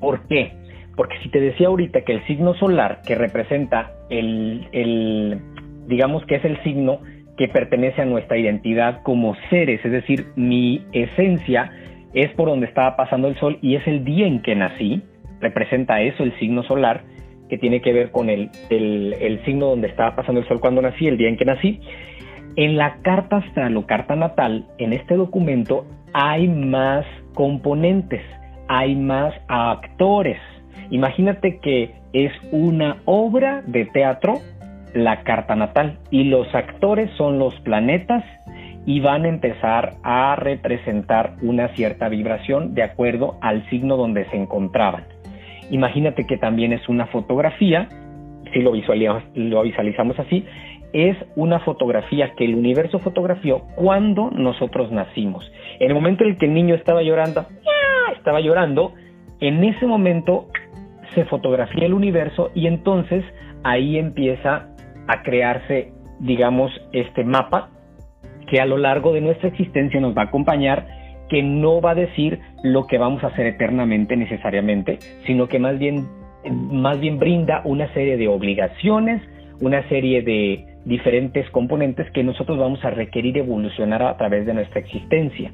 ¿Por qué? Porque si te decía ahorita que el signo solar, que representa el, digamos que es el signo que pertenece a nuestra identidad como seres, es decir, mi esencia es por donde estaba pasando el sol y es el día en que nací, representa eso el signo solar, que tiene que ver con el, el, signo donde estaba pasando el sol cuando nací, el día en que nací. En la carta astral o carta natal, en este documento, hay más componentes, hay más actores. Imagínate que es una obra de teatro, la carta natal, y los actores son los planetas y van a empezar a representar una cierta vibración de acuerdo al signo donde se encontraban. Imagínate que también es una fotografía, si lo visualizamos, así, es una fotografía que el universo fotografió cuando nosotros nacimos. En el momento en el que el niño estaba llorando, estaba llorando, en ese momento se fotografía el universo y entonces ahí empieza a crearse, digamos, este mapa que a lo largo de nuestra existencia nos va a acompañar que no va a decir lo que vamos a hacer eternamente necesariamente, sino que más bien, más bien brinda una serie de obligaciones, una serie de diferentes componentes que nosotros vamos a requerir evolucionar a través de nuestra existencia.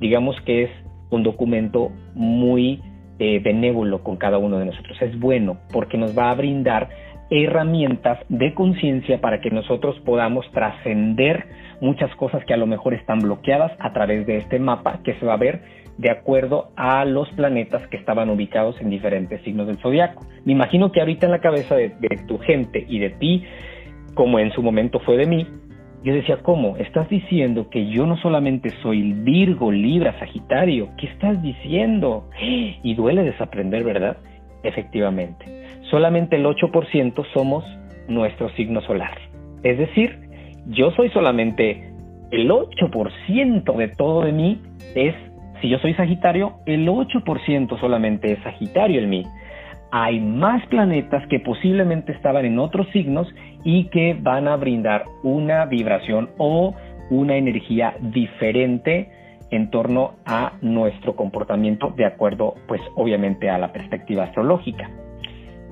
Digamos que es un documento muy eh, benévolo con cada uno de nosotros. Es bueno porque nos va a brindar herramientas de conciencia para que nosotros podamos trascender muchas cosas que a lo mejor están bloqueadas a través de este mapa que se va a ver de acuerdo a los planetas que estaban ubicados en diferentes signos del zodiaco. Me imagino que ahorita en la cabeza de, tu gente y de ti, como en su momento fue de mí, yo decía, ¿cómo? Estás diciendo que yo no solamente soy Virgo, Libra, Sagitario. ¿Qué estás diciendo? Y duele desaprender, ¿verdad? Efectivamente. Solamente el 8% somos nuestro signo solar. Es decir, yo soy solamente el 8% de todo de mí es, si yo soy Sagitario, el 8% solamente es Sagitario en mí. Hay más planetas que posiblemente estaban en otros signos y que van a brindar una vibración o una energía diferente en torno a nuestro comportamiento de acuerdo, pues obviamente a la perspectiva astrológica.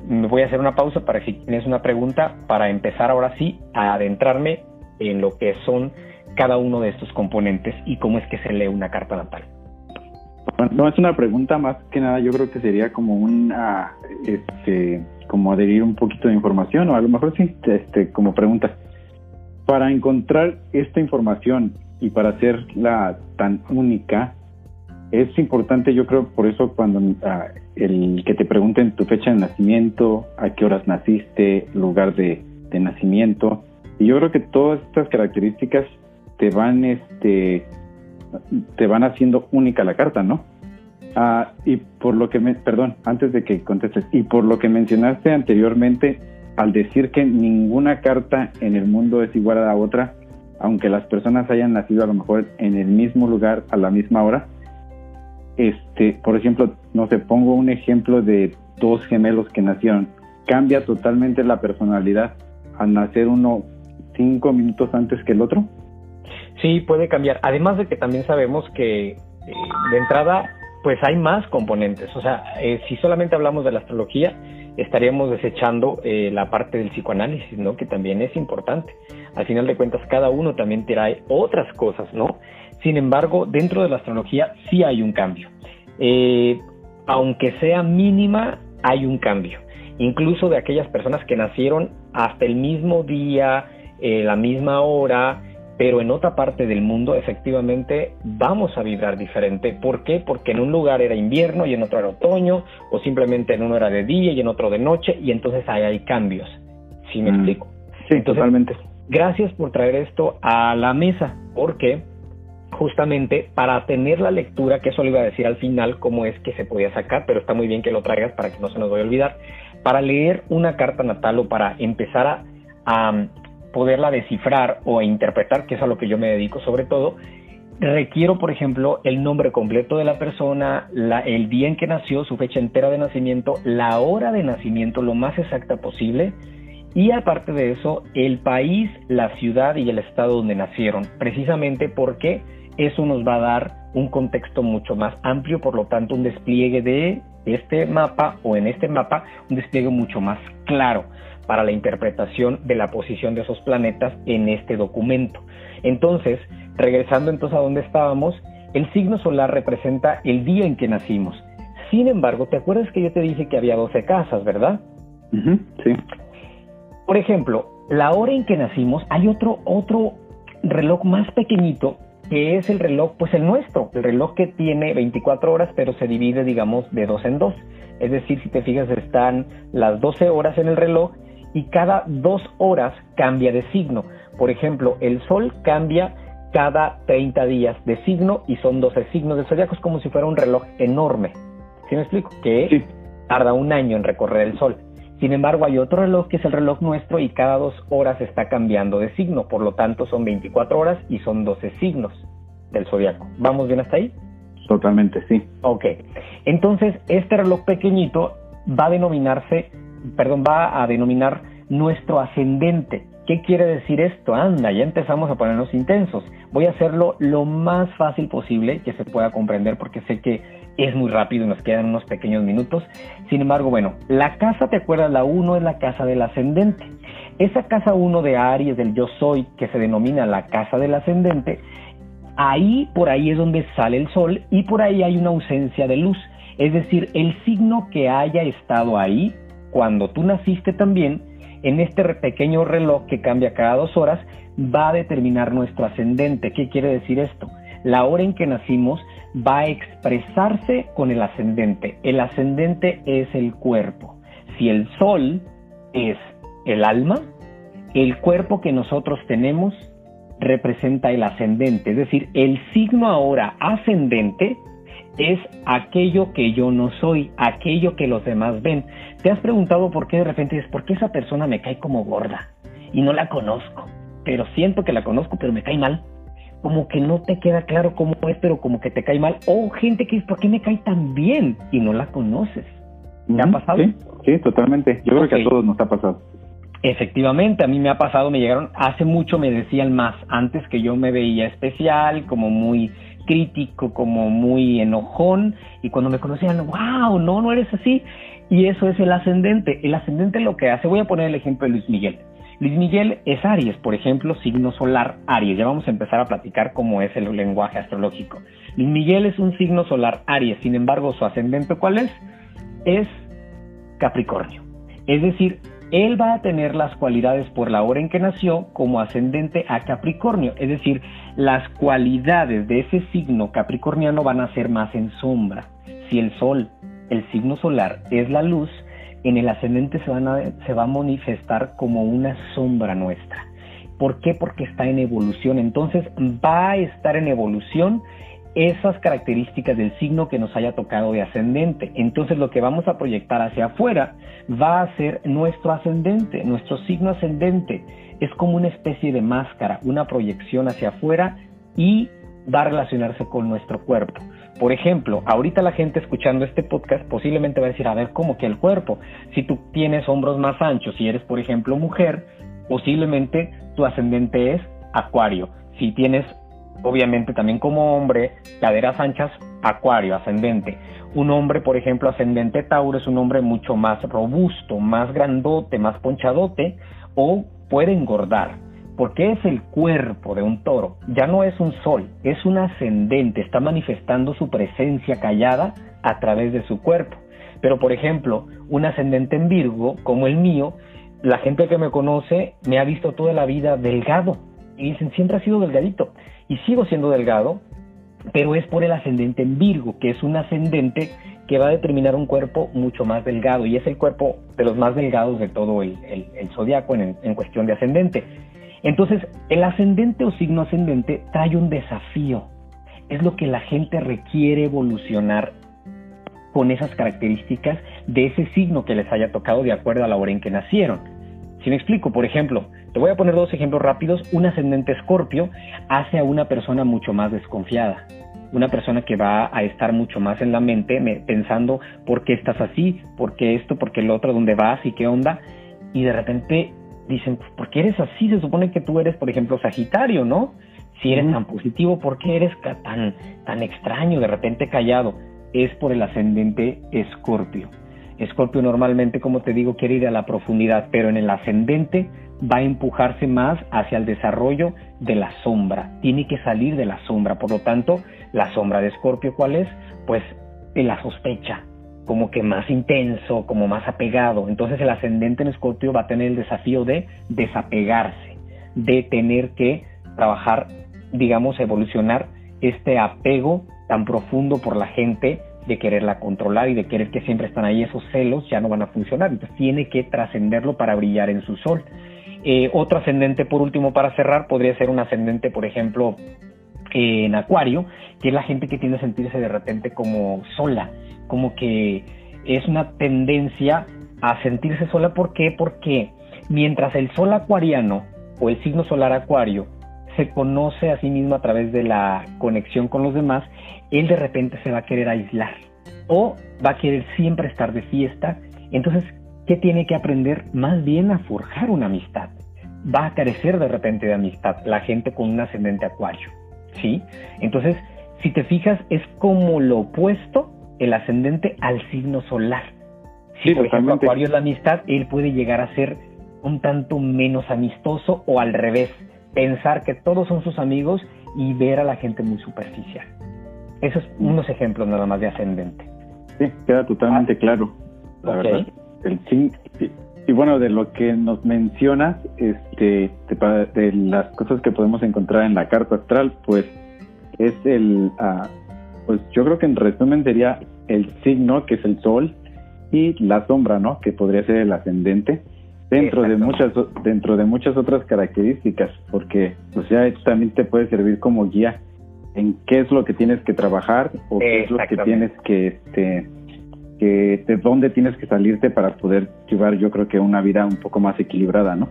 Me voy a hacer una pausa para si tienes una pregunta para empezar ahora sí a adentrarme en lo que son cada uno de estos componentes y cómo es que se lee una carta natal.
no es una pregunta más que nada, yo creo que sería como una, este, como adherir un poquito de información o a lo mejor sí, este, como pregunta. Para encontrar esta información y para hacerla tan única, es importante, yo creo, por eso cuando ah, el que te pregunten tu fecha de nacimiento, a qué horas naciste, lugar de nacimiento, y yo creo que todas estas características te van, este, te van haciendo única la carta, ¿no? Ah, y por lo que me, perdón, antes de que contestes, y por lo que mencionaste anteriormente, al decir que ninguna carta en el mundo es igual a la otra, aunque las personas hayan nacido a lo mejor en el mismo lugar a la misma hora, este, por ejemplo, no sé, pongo un ejemplo de dos gemelos que nacieron, cambia totalmente la personalidad al nacer uno cinco minutos antes que el otro?
Sí, puede cambiar. Además de que también sabemos que eh, de entrada, pues hay más componentes. O sea, eh, si solamente hablamos de la astrología, estaríamos desechando eh, la parte del psicoanálisis, ¿no? Que también es importante. Al final de cuentas, cada uno también trae otras cosas, ¿no? Sin embargo, dentro de la astrología sí hay un cambio. aunque sea mínima, hay un cambio. Incluso de aquellas personas que nacieron hasta el mismo día, eh, la misma hora, pero en otra parte del mundo efectivamente vamos a vibrar diferente. ¿Por qué? Porque en un lugar era invierno y en otro era otoño, o simplemente en uno era de día y en otro de noche, y entonces ahí hay cambios. ¿Sí me mm. explico?
Sí, totalmente.
Gracias por traer esto a la mesa, porque justamente para tener la lectura, que eso le iba a decir al final cómo es que se podía sacar, pero está muy bien que lo traigas para que no se nos vaya a olvidar, para leer una carta natal o para empezar a, poderla descifrar o interpretar, que es a lo que yo me dedico sobre todo, requiero, por ejemplo, el nombre completo de la persona, el día en que nació, su fecha entera de nacimiento, la hora de nacimiento lo más exacta posible, y aparte de eso, el país, la ciudad y el estado donde nacieron, precisamente porque eso nos va a dar un contexto mucho más amplio, por lo tanto un despliegue de este mapa o en este mapa, un despliegue mucho más claro para la interpretación de la posición de esos planetas en este documento. Entonces, regresando entonces a donde estábamos, el signo solar representa el día en que nacimos. Sin embargo, ¿te acuerdas que yo te dije que había 12 casas, verdad?
sí.
Por ejemplo, la hora en que nacimos, hay otro, otro reloj más pequeñito que es el reloj, pues el nuestro, el reloj que tiene 24 horas, pero se divide, digamos, de dos en dos. Es decir, si te fijas, están las 12 horas en el reloj y cada dos horas cambia de signo. Por ejemplo, el Sol cambia cada 30 días de signo y son 12 signos de zodiaco, es como si fuera un reloj enorme. ¿Sí me explico? Que tarda un año en recorrer el Sol. Sin embargo, hay otro reloj que es el reloj nuestro y cada dos horas está cambiando de signo, por lo tanto son 24 horas y son 12 signos del zodiaco. ¿Vamos bien hasta ahí?
Totalmente, sí.
Ok. Entonces, este reloj pequeñito va a denominarse, perdón, va a denominar nuestro ascendente. ¿Qué quiere decir esto? Anda, ya empezamos a ponernos intensos. Voy a hacerlo lo más fácil posible que se pueda comprender porque sé que es muy rápido y nos quedan unos pequeños minutos. Sin embargo, bueno, la casa, ¿te acuerdas? La 1 es la casa del ascendente. Esa casa 1 de Aries, del yo soy, que se denomina la casa del ascendente, ahí, por ahí es donde sale el sol y por ahí hay una ausencia de luz. Es decir, el signo que haya estado ahí, cuando tú naciste también, en este pequeño reloj que cambia cada dos horas, va a determinar nuestro ascendente. ¿Qué quiere decir esto? La hora en que nacimos va a expresarse con el ascendente. El ascendente es el cuerpo. Si el sol es el alma, el cuerpo que nosotros tenemos representa el ascendente. Es decir, el signo ahora ascendente es aquello que yo no soy, aquello que los demás ven. ¿Te has preguntado por qué de repente dices, por qué esa persona me cae como gorda y no la conozco? Pero siento que la conozco, pero me cae mal como que no te queda claro cómo es, pero como que te cae mal. O gente que dice, ¿por qué me cae tan bien? Y no la conoces. ¿Me ha pasado?
Sí, totalmente. Yo creo que a todos nos ha pasado.
Efectivamente, a mí me ha pasado, me llegaron, hace mucho me decían más, antes que yo me veía especial, como muy crítico, como muy enojón, y cuando me conocían, wow, no, no eres así. Y eso es el ascendente. El ascendente lo que hace, voy a poner el ejemplo de Luis Miguel. Luis Miguel es Aries, por ejemplo, signo solar Aries. Ya vamos a empezar a platicar cómo es el lenguaje astrológico. Luis Miguel es un signo solar Aries, sin embargo, su ascendente ¿cuál es? Es Capricornio. Es decir, él va a tener las cualidades por la hora en que nació como ascendente a Capricornio. Es decir, las cualidades de ese signo capricorniano van a ser más en sombra. Si el sol, el signo solar, es la luz, en el ascendente se, se va a manifestar como una sombra nuestra. ¿Por qué? Porque está en evolución. Entonces va a estar en evolución esas características del signo que nos haya tocado de ascendente. Entonces lo que vamos a proyectar hacia afuera va a ser nuestro ascendente, nuestro signo ascendente. Es como una especie de máscara, una proyección hacia afuera y va a relacionarse con nuestro cuerpo. Por ejemplo, ahorita la gente escuchando este podcast posiblemente va a decir, a ver, ¿cómo que el cuerpo? Si tú tienes hombros más anchos, si eres, por ejemplo, mujer, posiblemente tu ascendente es acuario. Si tienes, obviamente, también como hombre, caderas anchas, acuario, ascendente. Un hombre, por ejemplo, ascendente Tauro es un hombre mucho más robusto, más grandote, más ponchadote, o puede engordar porque es el cuerpo de un toro, ya no es un sol, es un ascendente, está manifestando su presencia callada a través de su cuerpo. Pero por ejemplo, un ascendente en Virgo, como el mío, la gente que me conoce me ha visto toda la vida delgado. Y dicen, siempre ha sido delgadito y sigo siendo delgado, pero es por el ascendente en Virgo, que es un ascendente que va a determinar un cuerpo mucho más delgado y es el cuerpo de los más delgados de todo el, el, zodiaco en, en cuestión de ascendente. Entonces, el ascendente o signo ascendente trae un desafío. Es lo que la gente requiere evolucionar con esas características de ese signo que les haya tocado de acuerdo a la hora en que nacieron. Si me explico, por ejemplo, te voy a poner dos ejemplos rápidos. Un ascendente escorpio hace a una persona mucho más desconfiada. Una persona que va a estar mucho más en la mente pensando por qué estás así, por qué esto, por qué lo otro, dónde vas y qué onda. Y de repente dicen, pues, ¿por qué eres así? Se supone que tú eres, por ejemplo, Sagitario, ¿no? Si eres tan positivo, ¿por qué eres tan, tan extraño, de repente callado? Es por el ascendente Escorpio. Escorpio normalmente, como te digo, quiere ir a la profundidad, pero en el ascendente va a empujarse más hacia el desarrollo de la sombra. Tiene que salir de la sombra. Por lo tanto, la sombra de Escorpio, ¿cuál es? Pues la sospecha, como que más intenso, como más apegado. Entonces el ascendente en Escorpio va a tener el desafío de desapegarse, de tener que trabajar, digamos, evolucionar este apego tan profundo por la gente de quererla controlar y de querer que siempre están ahí, esos celos ya no van a funcionar. Entonces tiene que trascenderlo para brillar en su sol. Eh, otro ascendente, por último, para cerrar, podría ser un ascendente, por ejemplo, en Acuario, que es la gente que tiende a sentirse de repente como sola, como que es una tendencia a sentirse sola. ¿Por qué? Porque mientras el sol acuariano o el signo solar acuario se conoce a sí mismo a través de la conexión con los demás, él de repente se va a querer aislar o va a querer siempre estar de fiesta. Entonces, ¿qué tiene que aprender? Más bien a forjar una amistad. Va a carecer de repente de amistad la gente con un ascendente acuario. ¿Sí? Entonces, si te fijas, es como lo opuesto el ascendente al signo solar. Si por ejemplo Acuario es la amistad, él puede llegar a ser un tanto menos amistoso o al revés, pensar que todos son sus amigos y ver a la gente muy superficial. Esos son unos ejemplos nada más de ascendente.
Sí, queda totalmente claro, la verdad. El, y, bueno, de lo que nos mencionas, este, de, las cosas que podemos encontrar en la carta astral, pues es el, ah, pues yo creo que en resumen sería el signo, que es el sol, y la sombra, ¿no? Que podría ser el ascendente dentro de muchas dentro de muchas otras características porque pues ya también te puede servir como guía en qué es lo que tienes que trabajar o qué es lo que tienes que, este, que de dónde tienes que salirte para poder llevar yo creo que una vida un poco más equilibrada, ¿no?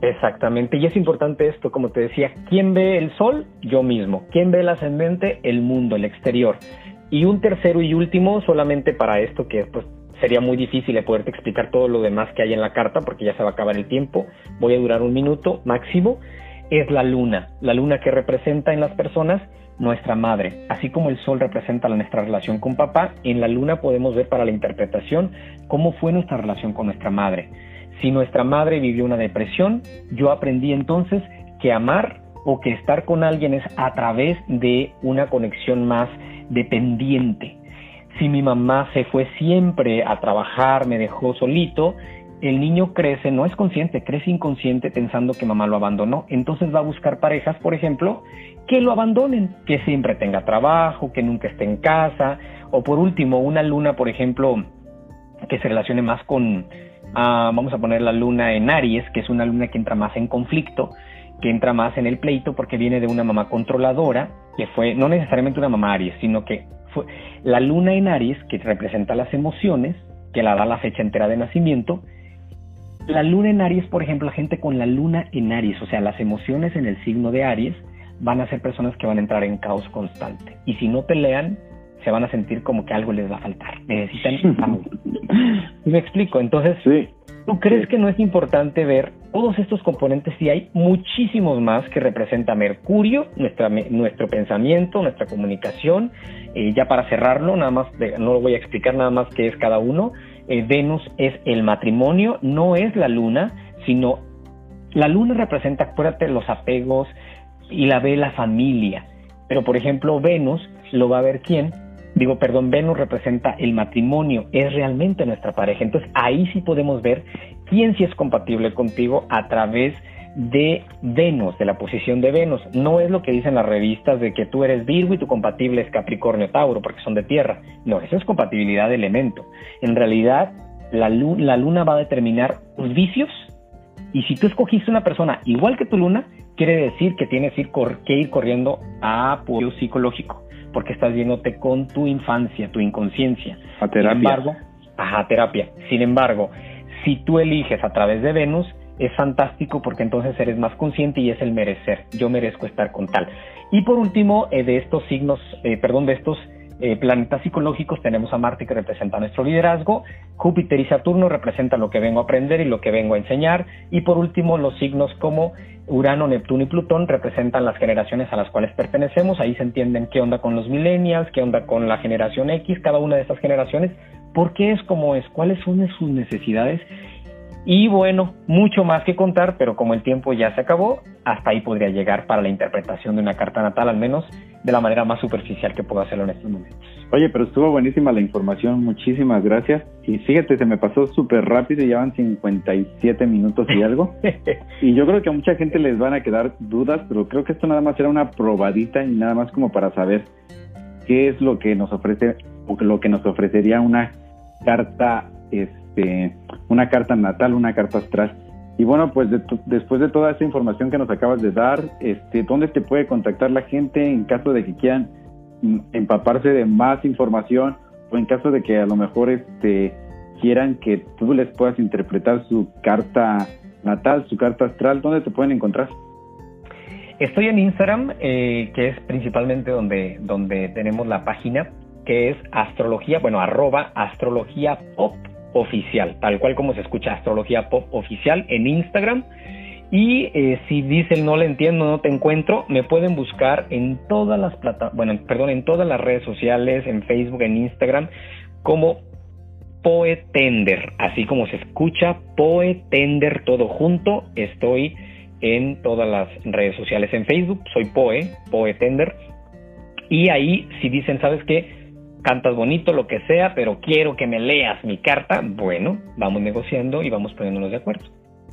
Exactamente, y es importante esto, como te decía, ¿quién ve el sol? Yo mismo. ¿Quién ve el ascendente? El mundo, el exterior. Y un tercero y último, solamente para esto que pues sería muy difícil de poderte explicar todo lo demás que hay en la carta porque ya se va a acabar el tiempo. Voy a durar un minuto máximo. Es la luna, la luna que representa en las personas nuestra madre. Así como el sol representa nuestra relación con papá, en la luna podemos ver para la interpretación cómo fue nuestra relación con nuestra madre. Si nuestra madre vivió una depresión, yo aprendí entonces que amar o que estar con alguien es a través de una conexión más dependiente. Si mi mamá se fue siempre a trabajar, me dejó solito, el niño crece, no es consciente, crece inconsciente pensando que mamá lo abandonó. Entonces va a buscar parejas, por ejemplo, que lo abandonen, que siempre tenga trabajo, que nunca esté en casa, o por último, una luna, por ejemplo, que se relacione más con, ah, vamos a poner la luna en Aries, que es una luna que entra más en conflicto, que entra más en el pleito porque viene de una mamá controladora, que fue no necesariamente una mamá Aries, sino que fue la luna en Aries, que representa las emociones, que la da la fecha entera de nacimiento, la luna en Aries, por ejemplo, la gente con la luna en Aries, o sea, las emociones en el signo de Aries, van a ser personas que van a entrar en caos constante. Y si no pelean, se van a sentir como que algo les va a faltar. Necesitan algo. ¿Me explico? Entonces, ¿tú crees que no es importante ver todos estos componentes? Y hay muchísimos más que representa Mercurio, nuestra, nuestro pensamiento, nuestra comunicación. Eh, ya para cerrarlo, nada más, no lo voy a explicar nada más qué es cada uno. Eh, Venus es el matrimonio, no es la luna, sino la luna representa, acuérdate, los apegos y la ve la familia. Pero, por ejemplo, Venus lo va a ver quién. Digo, perdón, Venus representa el matrimonio, es realmente nuestra pareja. Entonces ahí sí podemos ver quién sí es compatible contigo a través de Venus, de la posición de Venus. No es lo que dicen las revistas de que tú eres Virgo y tu compatible es Capricornio Tauro, porque son de tierra. No, eso es compatibilidad de elemento. En realidad, la, la luna va a determinar tus vicios y si tú escogiste una persona igual que tu luna, quiere decir que tienes que ir corriendo a apoyo psicológico, porque estás viéndote con tu infancia, tu inconsciencia.
A terapia.
Sin embargo, ajá, terapia. Sin embargo, si tú eliges a través de Venus, es fantástico porque entonces eres más consciente y es el merecer. Yo merezco estar con tal. Y por último, eh, de estos signos, eh, perdón, de estos eh, planetas psicológicos tenemos a Marte que representa nuestro liderazgo, Júpiter y Saturno representan lo que vengo a aprender y lo que vengo a enseñar, y por último los signos como Urano, Neptuno y Plutón representan las generaciones a las cuales pertenecemos, ahí se entienden qué onda con los millennials, qué onda con la generación X, cada una de estas generaciones, por qué es como es, cuáles son sus necesidades y bueno, mucho más que contar, pero como el tiempo ya se acabó, hasta ahí podría llegar para la interpretación de una carta natal, al menos de la manera más superficial que puedo hacerlo en estos momentos.
Oye, pero estuvo buenísima la información, muchísimas gracias. Y fíjate, se me pasó súper rápido, y llevan 57 minutos y algo. y yo creo que a mucha gente les van a quedar dudas, pero creo que esto nada más era una probadita y nada más como para saber qué es lo que nos ofrece o lo que nos ofrecería una carta este, una carta natal, una carta astral. Y bueno, pues después de toda esta información que nos acabas de dar, este, ¿dónde te puede contactar la gente en caso de que quieran mm, empaparse de más información o en caso de que a lo mejor este, quieran que tú les puedas interpretar su carta natal, su carta astral? ¿Dónde te pueden encontrar?
Estoy en Instagram, eh, que es principalmente donde, donde tenemos la página, que es astrología, bueno, arroba astrología pop oficial, tal cual como se escucha Astrología Pop oficial en Instagram. Y eh, si dicen no le entiendo, no te encuentro, me pueden buscar en todas las plata bueno, perdón, en todas las redes sociales, en Facebook, en Instagram, como Poetender, así como se escucha, Poetender todo junto. Estoy en todas las redes sociales en Facebook, soy Poe, Poetender. Y ahí, si dicen, ¿sabes qué? Cantas bonito, lo que sea, pero quiero que me leas mi carta, bueno, vamos negociando y vamos poniéndonos de acuerdo.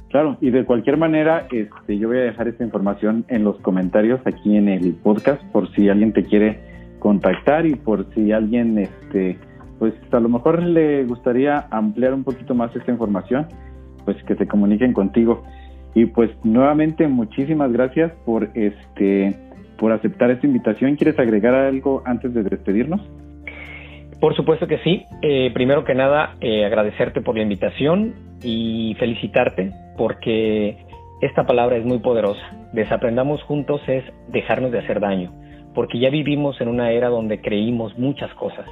Claro, y de cualquier manera, este, yo voy a dejar esta información en los comentarios aquí en el podcast por si alguien te quiere contactar y por si alguien, este, pues a lo mejor le gustaría ampliar un poquito más esta información, pues que se comuniquen contigo. Y pues nuevamente muchísimas gracias por este por aceptar esta invitación. ¿Quieres agregar algo antes de despedirnos?
Por supuesto que sí. Eh, primero que nada, eh, agradecerte por la invitación y felicitarte porque esta palabra es muy poderosa. Desaprendamos juntos es dejarnos de hacer daño, porque ya vivimos en una era donde creímos muchas cosas.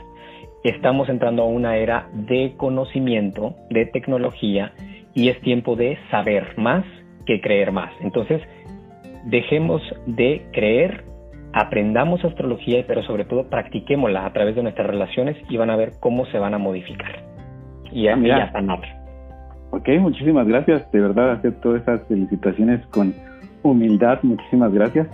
Estamos entrando a una era de conocimiento, de tecnología, y es tiempo de saber más que creer más. Entonces, dejemos de creer aprendamos astrología, pero sobre todo practiquémosla a través de nuestras relaciones y van a ver cómo se van a modificar. Y, ah, ya están
Ok, muchísimas gracias. De verdad, acepto esas felicitaciones con humildad. Muchísimas gracias.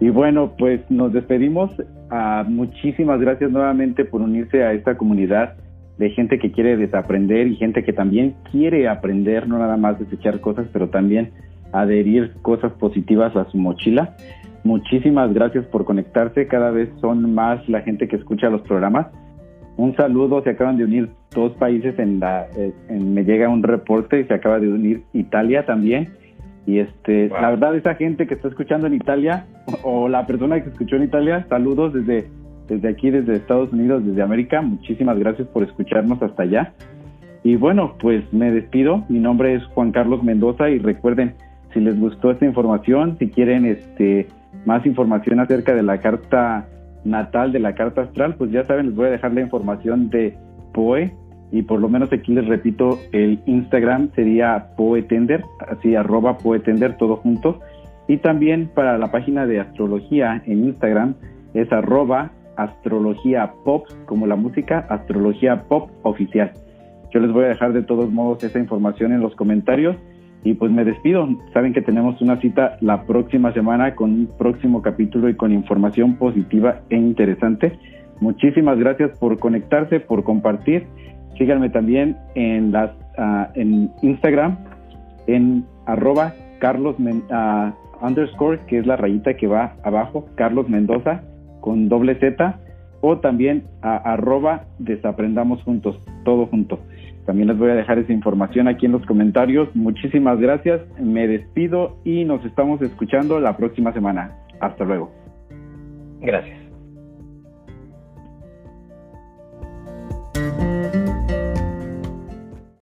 Y bueno, pues nos despedimos. Ah, muchísimas gracias nuevamente por unirse a esta comunidad de gente que quiere desaprender y gente que también quiere aprender, no nada más desechar cosas, pero también adherir cosas positivas a su mochila. Muchísimas gracias por conectarse. Cada vez son más la gente que escucha los programas. Un saludo. Se acaban de unir dos países en la. Eh, me llega un reporte y se acaba de unir Italia también. Y este, la verdad, esa gente que está escuchando en Italia o, la persona que escuchó en Italia, saludos desde, desde aquí, desde Estados Unidos, desde América. Muchísimas gracias por escucharnos hasta allá. Y bueno, pues me despido. Mi nombre es Juan Carlos Mendoza y recuerden, si les gustó esta información, si quieren este más información acerca de la carta natal, de la carta astral, pues ya saben, les voy a dejar la información de POE y por lo menos aquí les repito, el Instagram sería Poetender, así arroba Poetender todo junto. Y también para la página de astrología en Instagram es arroba astrología pop, como la música, astrología pop oficial. Yo les voy a dejar de todos modos esa información en los comentarios y pues me despido. Saben que tenemos una cita la próxima semana con un próximo capítulo y con información positiva e interesante. Muchísimas gracias por conectarse, por compartir. Síganme también en las ah, en Instagram en arroba Carlos underscore, que es la rayita que va abajo, Carlos Mendoza, con doble Z, o también a arroba desaprendamos juntos, todo junto. También les voy a dejar esa información aquí en los comentarios. Muchísimas gracias, me despido y nos estamos escuchando la próxima semana. Hasta luego.
Gracias.